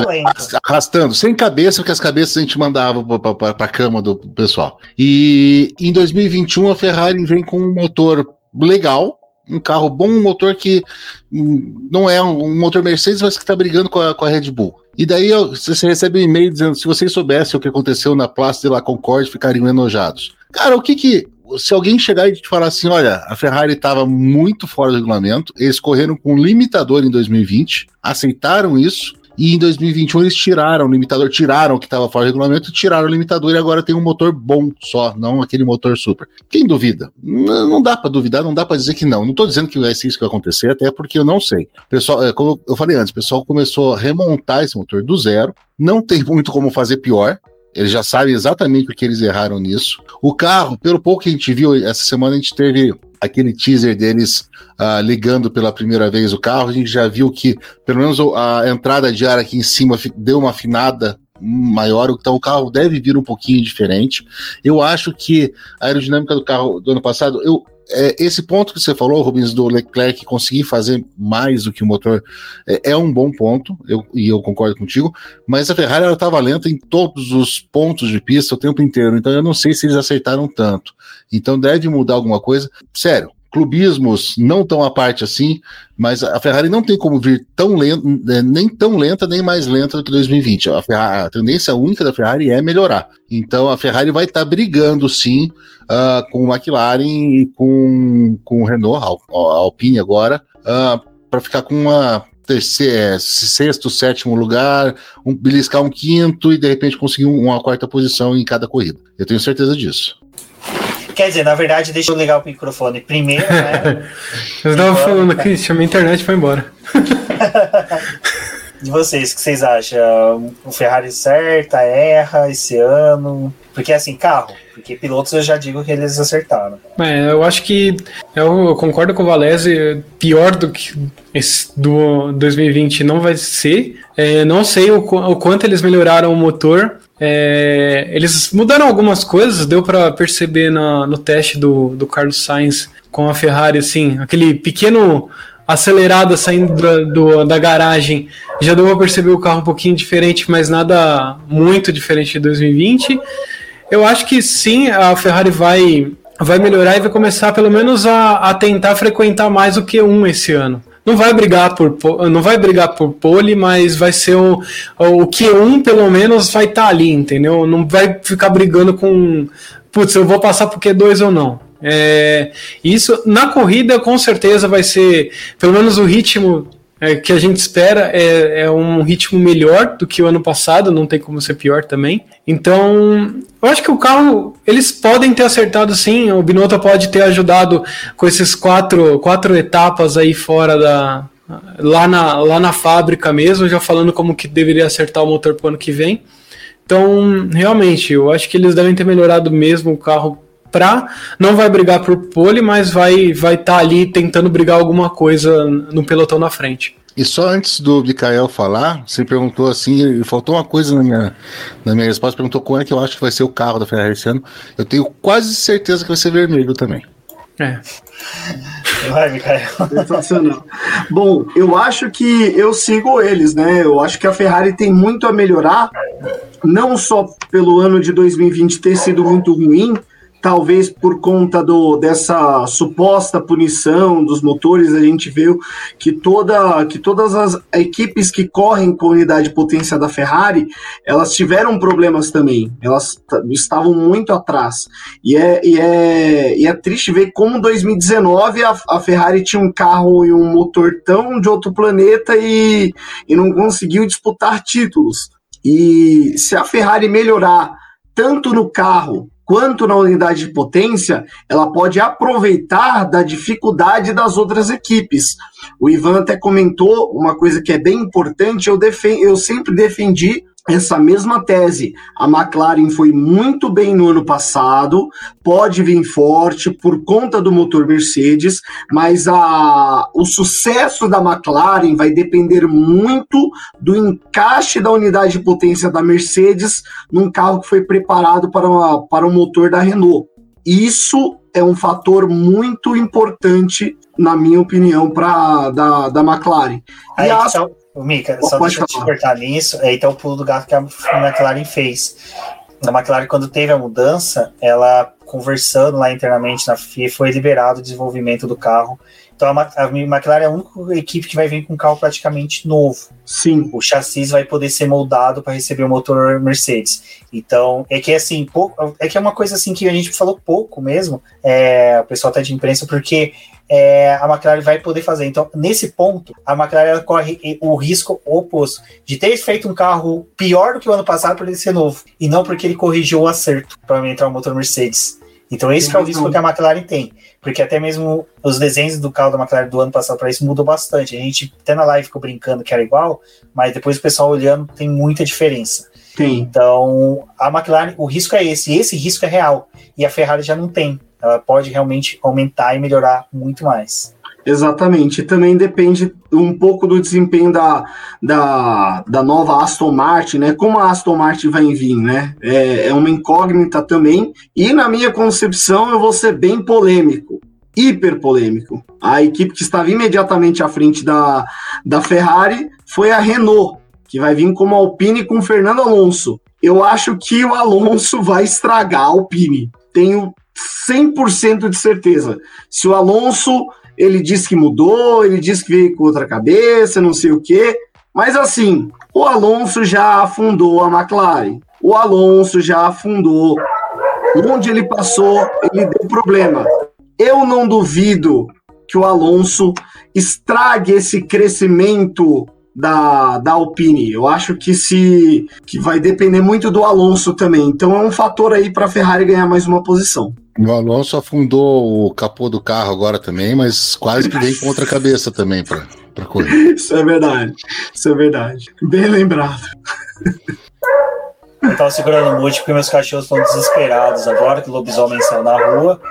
arrastando, sem cabeça, porque as cabeças a gente mandava para a cama do pessoal. E em 2021, a Ferrari vem com um motor legal, um carro bom, um motor que hum, não é um, motor Mercedes, mas que está brigando com a, com a, Red Bull. E daí você recebe um e-mail dizendo: se vocês soubessem o que aconteceu na Place de la Concorde, ficariam enojados. Cara, o que que. Se alguém chegar e te falar assim, olha, a Ferrari estava muito fora do regulamento, eles correram com limitador em 2020, aceitaram isso, e em 2021 eles tiraram o limitador, tiraram o que estava fora do regulamento, tiraram o limitador e agora tem um motor bom só, não aquele motor super. Quem duvida? Não, não dá para duvidar, não dá para dizer que não. Não estou dizendo que vai ser isso que vai acontecer, até porque eu não sei. Pessoal, é, como eu falei antes, o pessoal começou a remontar esse motor do zero, não tem muito como fazer pior. Eles já sabem exatamente o que eles erraram nisso. O carro, pelo pouco que a gente viu, essa semana a gente teve aquele teaser deles uh, ligando pela primeira vez o carro, a gente já viu que pelo menos a entrada de ar aqui em cima deu uma afinada maior, então o carro deve vir um pouquinho diferente. Eu acho que a aerodinâmica do carro do ano passado, eu é, esse ponto que você falou, Rubens, do Leclerc conseguir fazer mais do que o motor é, é um bom ponto, eu, e eu concordo contigo, mas a Ferrari ela estava lenta em todos os pontos de pista o tempo inteiro, então eu não sei se eles acertaram tanto. Então deve mudar alguma coisa. Sério, clubismos não tão à parte assim, mas a Ferrari não tem como vir tão lenta, né, nem tão lenta, nem mais lenta do que 2020. A, Ferrari, a tendência única da Ferrari é melhorar. Então a Ferrari vai estar tá brigando sim uh, com o McLaren e com, com o Renault, a, Alpine agora, uh, para ficar com uma terceiro, é, sexto, sétimo lugar, um, beliscar um quinto e de repente conseguir uma quarta posição em cada corrida. Eu tenho certeza disso. Quer dizer, na verdade, deixa eu ligar o microfone primeiro, né? eu estava falando aqui, chamei a internet foi embora. E vocês, o que vocês acham? O Ferrari certa, erra esse ano? Porque assim, carro, porque pilotos eu já digo que eles acertaram. É, eu acho que eu concordo com o Valese, pior do que esse do 2020 não vai ser. É, não sei o, o, quanto eles melhoraram o motor. É, eles mudaram algumas coisas, deu para perceber na, no teste do, do Carlos Sainz com a Ferrari, assim, aquele pequeno acelerada saindo da, do, da garagem, já deu para perceber o carro um pouquinho diferente, mas nada muito diferente de 2020. Eu acho que sim, a Ferrari vai, vai melhorar e vai começar pelo menos a, a tentar frequentar mais o Q1 esse ano. Não vai brigar por não vai brigar por pole, mas vai ser o, o Q1 pelo menos vai estar tá ali, entendeu? Não vai ficar brigando com putz, eu vou passar por Q2 ou não. É, isso na corrida com certeza vai ser, pelo menos o ritmo é, que a gente espera é, é, um ritmo melhor do que o ano passado, não tem como ser pior também. Então, eu acho que o carro, eles podem ter acertado sim, o Binotto pode ter ajudado com esses quatro, quatro etapas aí fora da. Lá na, lá na fábrica mesmo, já falando como que deveria acertar o motor para o ano que vem. Então, realmente, eu acho que eles devem ter melhorado mesmo o carro para não vai brigar por pole, mas vai vai estar tá ali tentando brigar alguma coisa no pelotão na frente. E só antes do Mikael falar, você perguntou assim, faltou uma coisa na minha, na minha resposta, perguntou qual é que eu acho que vai ser o carro da Ferrari esse ano. Eu tenho quase certeza que vai ser vermelho também. É. Vai, Mikael. Sensacional. Bom, eu acho que eu sigo eles, né? Eu acho que a Ferrari tem muito a melhorar, não só pelo ano de 2020 ter sido muito ruim, talvez por conta do, dessa suposta punição dos motores, a gente viu que, toda, que todas as equipes que correm com unidade de potência da Ferrari, elas tiveram problemas também, elas estavam muito atrás. E é, e é, e é triste ver como 2019 a, a Ferrari tinha um carro e um motor tão de outro planeta e, e não conseguiu disputar títulos. E se a Ferrari melhorar tanto no carro quanto na unidade de potência, ela pode aproveitar da dificuldade das outras equipes. O Ivan até comentou uma coisa que é bem importante, eu, defend, eu sempre defendi essa mesma tese. A McLaren foi muito bem no ano passado, pode vir forte por conta do motor Mercedes, mas a, o sucesso da McLaren vai depender muito do encaixe da unidade de potência da Mercedes num carro que foi preparado para, uma, para o motor da Renault. Isso é um fator muito importante, na minha opinião, para da, da McLaren. Aí, a, então o Mika, só deixa eu te cortar nisso, é então o pulo do gato que a McLaren fez. A McLaren, quando teve a mudança, ela conversando lá internamente na FIA, foi liberado o desenvolvimento do carro. Então a, a McLaren é a única equipe que vai vir com um carro praticamente novo. Sim. O chassi vai poder ser moldado para receber o motor Mercedes. Então, é que assim, pouco, é que é uma coisa assim que a gente falou pouco mesmo, é, o pessoal tá de imprensa, porque é, a McLaren vai poder fazer. Então, nesse ponto, a McLaren corre o risco oposto de ter feito um carro pior do que o ano passado por ele ser novo, e não porque ele corrigiu o acerto para entrar o motor Mercedes. Então, esse é o risco que a McLaren tem. Porque até mesmo os desenhos do carro da McLaren do ano passado para isso mudou bastante. A gente até na live ficou brincando que era igual, mas depois o pessoal olhando tem muita diferença. Sim. Então, a McLaren, o risco é esse, e esse risco é real. E a Ferrari já não tem ela pode realmente aumentar e melhorar muito mais. Exatamente, também depende um pouco do desempenho da, da, da nova Aston Martin, né? Como a Aston Martin vai vir, né? É, é uma incógnita também. E na minha concepção, eu vou ser bem polêmico, hiper polêmico. A equipe que estava imediatamente à frente da, da Ferrari foi a Renault, que vai vir como Alpine com Fernando Alonso. Eu acho que o Alonso vai estragar a Alpine. Tenho 100% de certeza. Se o Alonso, ele diz que mudou, ele diz que veio com outra cabeça, não sei o quê, mas assim, o Alonso já afundou a McLaren. O Alonso já afundou. Onde ele passou, ele deu problema. Eu não duvido que o Alonso estrague esse crescimento da, da Alpine. Eu acho que se que vai depender muito do Alonso também. Então é um fator aí para a Ferrari ganhar mais uma posição. O Alonso afundou o capô do carro agora também, mas quase que vem contra a cabeça também para correr. Isso é verdade. Isso é verdade. Bem lembrado. Eu tava segurando o mute porque meus cachorros estão desesperados agora que o lobisomem saiu na rua.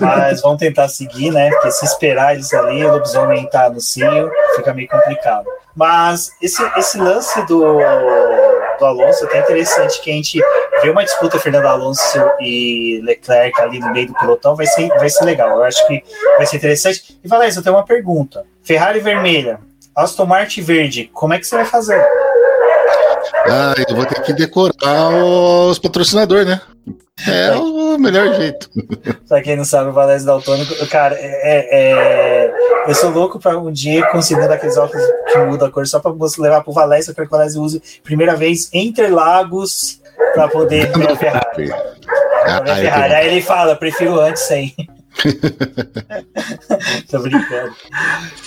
Mas vamos tentar seguir, né? Porque se esperar eles ali, o lobisomem tá no cio, fica meio complicado. Mas esse, esse lance do, do Alonso é até interessante que a gente vê uma disputa Fernando Alonso e Leclerc ali no meio do pelotão, vai ser, vai ser legal. Eu acho que vai ser interessante. E Valéria, eu tenho uma pergunta. Ferrari vermelha, Aston Martin verde, como é que você vai fazer? Ah, eu vou ter que decorar os patrocinadores, né? É o melhor jeito. pra quem não sabe, o Valério Daltônico, cara, é, é, é, eu sou louco pra um dia conseguir daqueles óculos que muda a cor só pra você levar pro Valério, eu quero que o Valério use primeira vez entre lagos pra poder ver a Ferrari. Ah, Ferrari. Aí ele fala, prefiro antes sem. Tô brincando.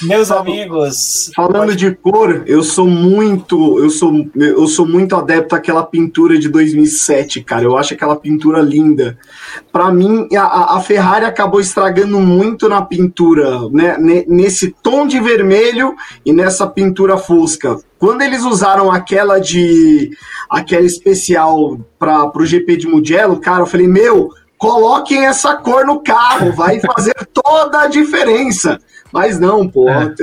Meus amigos. Falando pode... de cor, eu sou muito, eu sou, eu sou muito adepto àquela pintura de 2007, cara. Eu acho aquela pintura linda. Para mim, a, a, Ferrari acabou estragando muito na pintura, né? Nesse tom de vermelho e nessa pintura fosca. Quando eles usaram aquela de aquela especial para o GP de Mugello, cara, eu falei, meu, coloquem essa cor no carro, vai fazer toda a diferença. Mas não, pô, é.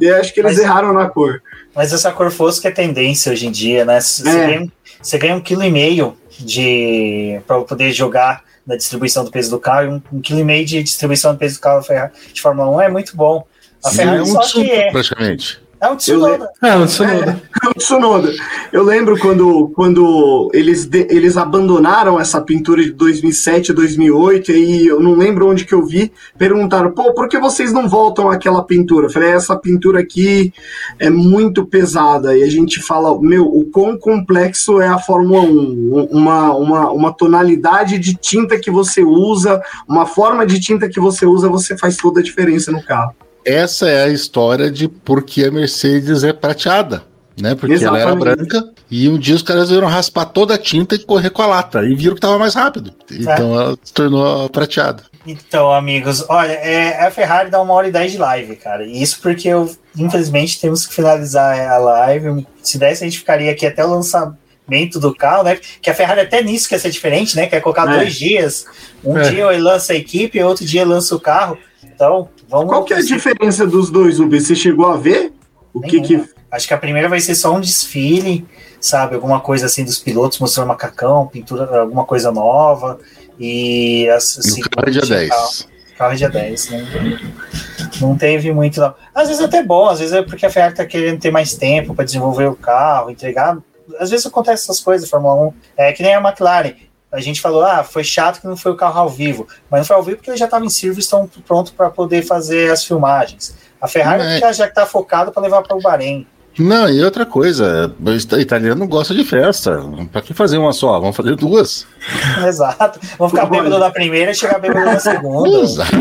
eu acho que eles mas, erraram na cor. Mas essa cor fosca é tendência hoje em dia, né? Você, é. ganha, você ganha um quilo e meio de para poder jogar na distribuição do peso do carro, um, um quilo e meio de distribuição do peso do carro de Fórmula 1 é muito bom. A Ferrari é um só que é. praticamente. É um Tsunoda. É, um Tsunoda. É, é um Tsunoda. Eu lembro quando, quando eles, de, eles abandonaram essa pintura de 2007, 2008, e eu não lembro onde que eu vi, perguntaram, pô, por que vocês não voltam àquela pintura? Eu falei, essa pintura aqui é muito pesada, e a gente fala, meu, o quão complexo é a Fórmula 1, uma, uma, uma tonalidade de tinta que você usa, uma forma de tinta que você usa, você faz toda a diferença no carro essa é a história de por que a Mercedes é prateada. Né? Porque Exatamente. ela era branca e um dia os caras viram raspar toda a tinta e correr com a lata e viram que estava mais rápido. Então é. ela se tornou prateada. Então, amigos, olha, é, a Ferrari dá uma hora e dez de live, cara. Isso porque eu, infelizmente, temos que finalizar a live. Se desse, a gente ficaria aqui até o lançamento do carro, né? Que a Ferrari até nisso quer ser diferente, né? Quer colocar é. dois dias. Um é. dia ele lança a equipe, outro dia lança o carro. Então, vamos. Qual que é a diferença dos dois, Uber? Você chegou a ver? O que que. Acho que a primeira vai ser só um desfile, sabe? Alguma coisa assim dos pilotos mostrando macacão, pintura, alguma coisa nova. E assim, no carro é dia 10. Carro é dia 10, né? Não teve muito, não. Às vezes é até bom, às vezes é porque a Ferrari tá querendo ter mais tempo para desenvolver o carro, entregar. Às vezes acontece essas coisas, Fórmula 1. É que nem a McLaren a gente falou, ah, foi chato que não foi o carro ao vivo. Mas não foi ao vivo porque ele já estava em serviço, estão pronto para poder fazer as filmagens. A Ferrari é. já está focado para levar para o Bahrein. Não, e outra coisa, o italiano gosta de festa. Para que fazer uma só? Vamos fazer duas. Exato. Vamos ficar bêbado na primeira e chegar bêbado na segunda. Exato.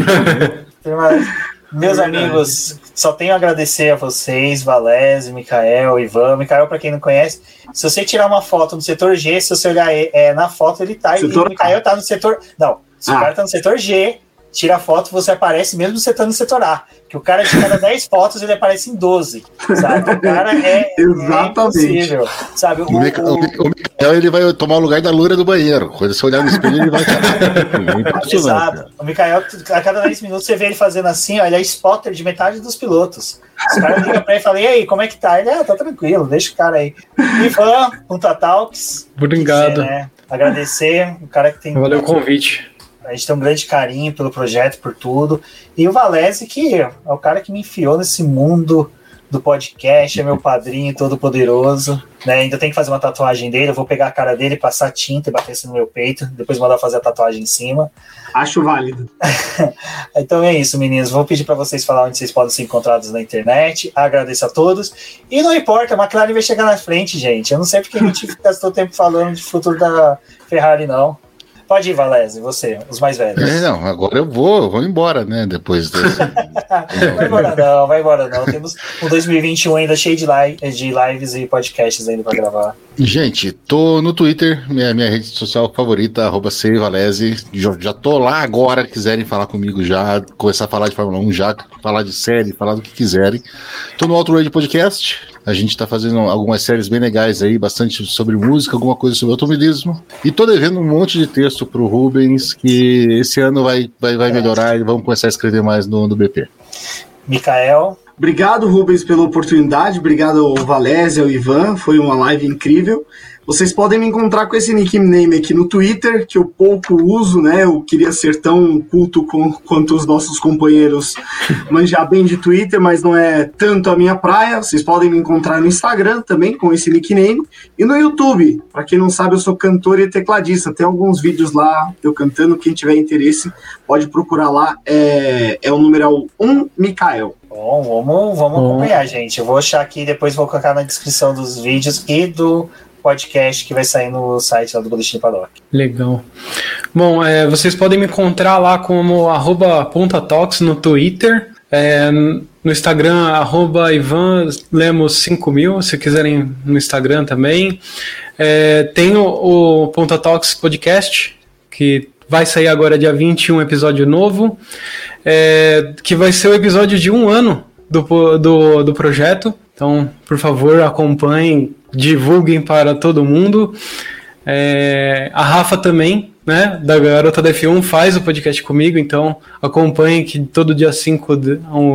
Meus amigos, só tenho a agradecer a vocês, Valese, Mikael, Ivan. Mikael, para quem não conhece, se você tirar uma foto no setor G, se você olhar é, na foto, ele tá. Setor... E o Mikael tá no setor. Não, se ah. o cara tá no setor G, tira foto, você aparece mesmo você estando no setor A. Que o cara de cada 10 fotos ele aparece em 12. Sabe? O cara é, Exatamente. É sabe? O, o, o, o Mikael ele vai tomar o lugar da loura do banheiro. Quando você olhar no espelho, ele vai. é Exato. O Mikael, a cada 10 minutos, você vê ele fazendo assim, ó, ele é spotter de metade dos pilotos. Os caras ligam pra ele e falam: e aí, como é que tá? Ele, ah, tá tranquilo, deixa o cara aí. E fã, Punta Talks. Obrigado. né? Agradecer o cara que tem. Valeu o convite. A gente tem um grande carinho pelo projeto, por tudo. E o Valese, que é o cara que me enfiou nesse mundo do podcast, é meu padrinho todo poderoso. Né? Ainda tem que fazer uma tatuagem dele. Eu vou pegar a cara dele, passar tinta e bater assim no meu peito, depois mandar fazer a tatuagem em cima. Acho válido. então é isso, meninos. Vou pedir para vocês falar onde vocês podem ser encontrados na internet. Agradeço a todos. E não importa, a McLaren vai chegar na frente, gente. Eu não sei porque a gente gastou tempo falando de futuro da Ferrari, não. Pode ir, Valese, você, os mais velhos. É, não, agora eu vou, eu vou embora, né? Depois desse. vai embora não, vai embora não. Temos um 2021 ainda cheio de, live, de lives e podcasts ainda pra gravar. Gente, tô no Twitter, minha, minha rede social favorita, arroba Valese. Já, já tô lá agora, quiserem falar comigo já, começar a falar de Fórmula 1 já, falar de série, falar do que quiserem. Tô no Radio Podcast, a gente tá fazendo algumas séries bem legais aí, bastante sobre música, alguma coisa sobre automobilismo. E tô devendo um monte de texto pro Rubens, que esse ano vai, vai, vai melhorar e vamos começar a escrever mais no, no BP. Mikael. Obrigado, Rubens, pela oportunidade. Obrigado ao Valézia, ao Ivan. Foi uma live incrível. Vocês podem me encontrar com esse nickname aqui no Twitter, que eu pouco uso, né? Eu queria ser tão culto com, quanto os nossos companheiros manjar bem de Twitter, mas não é tanto a minha praia. Vocês podem me encontrar no Instagram também com esse nickname e no YouTube. Para quem não sabe, eu sou cantor e tecladista. Tem alguns vídeos lá eu cantando. Quem tiver interesse, pode procurar lá. É, é o numeral 1 Mikael. Bom, vamos, vamos acompanhar, gente. Eu vou achar aqui, depois vou colocar na descrição dos vídeos e do podcast que vai sair no site lá do Boletim Paddock. Legal. Bom, é, vocês podem me encontrar lá como arroba pontatox no Twitter. É, no Instagram, arroba Ivan Lemos 5000, se quiserem no Instagram também. É, tem o, o Ponta Talks Podcast, que vai sair agora dia 21, episódio novo, é, que vai ser o episódio de um ano do, do, do projeto. Então, por favor, acompanhem, divulguem para todo mundo. É, a Rafa também, né, da Garota da F1, faz o podcast comigo, então acompanhem que todo dia 5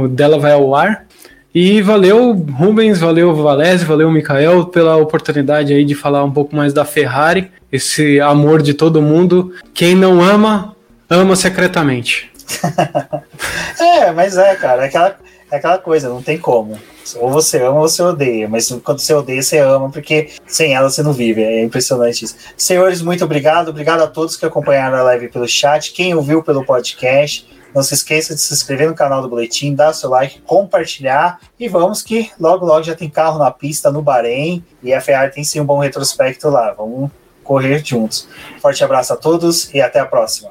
dela vai ao ar. E valeu, Rubens, valeu, Valese, valeu, Mikael, pela oportunidade aí de falar um pouco mais da Ferrari, esse amor de todo mundo. Quem não ama, ama secretamente. é, mas é, cara, é aquela, é aquela coisa, não tem como. Ou você ama ou você odeia, mas quando você odeia, você ama, porque sem ela você não vive. É impressionante isso. Senhores, muito obrigado. Obrigado a todos que acompanharam a live pelo chat, quem ouviu pelo podcast. Não se esqueça de se inscrever no canal do Boletim, dar seu like, compartilhar e vamos que logo logo já tem carro na pista no Bahrein e a Ferrari tem sim um bom retrospecto lá. Vamos correr juntos. Forte abraço a todos e até a próxima.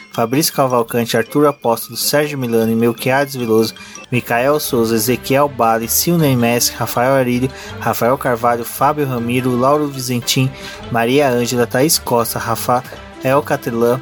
Fabrício Cavalcante, Arthur Apóstolo, Sérgio Milano, Melquiades Veloso, Micael Souza, Ezequiel Bale, Silney Messi, Rafael Arílio, Rafael Carvalho, Fábio Ramiro, Lauro Vizentim, Maria Ângela, Thaís Costa, Rafael Catelã,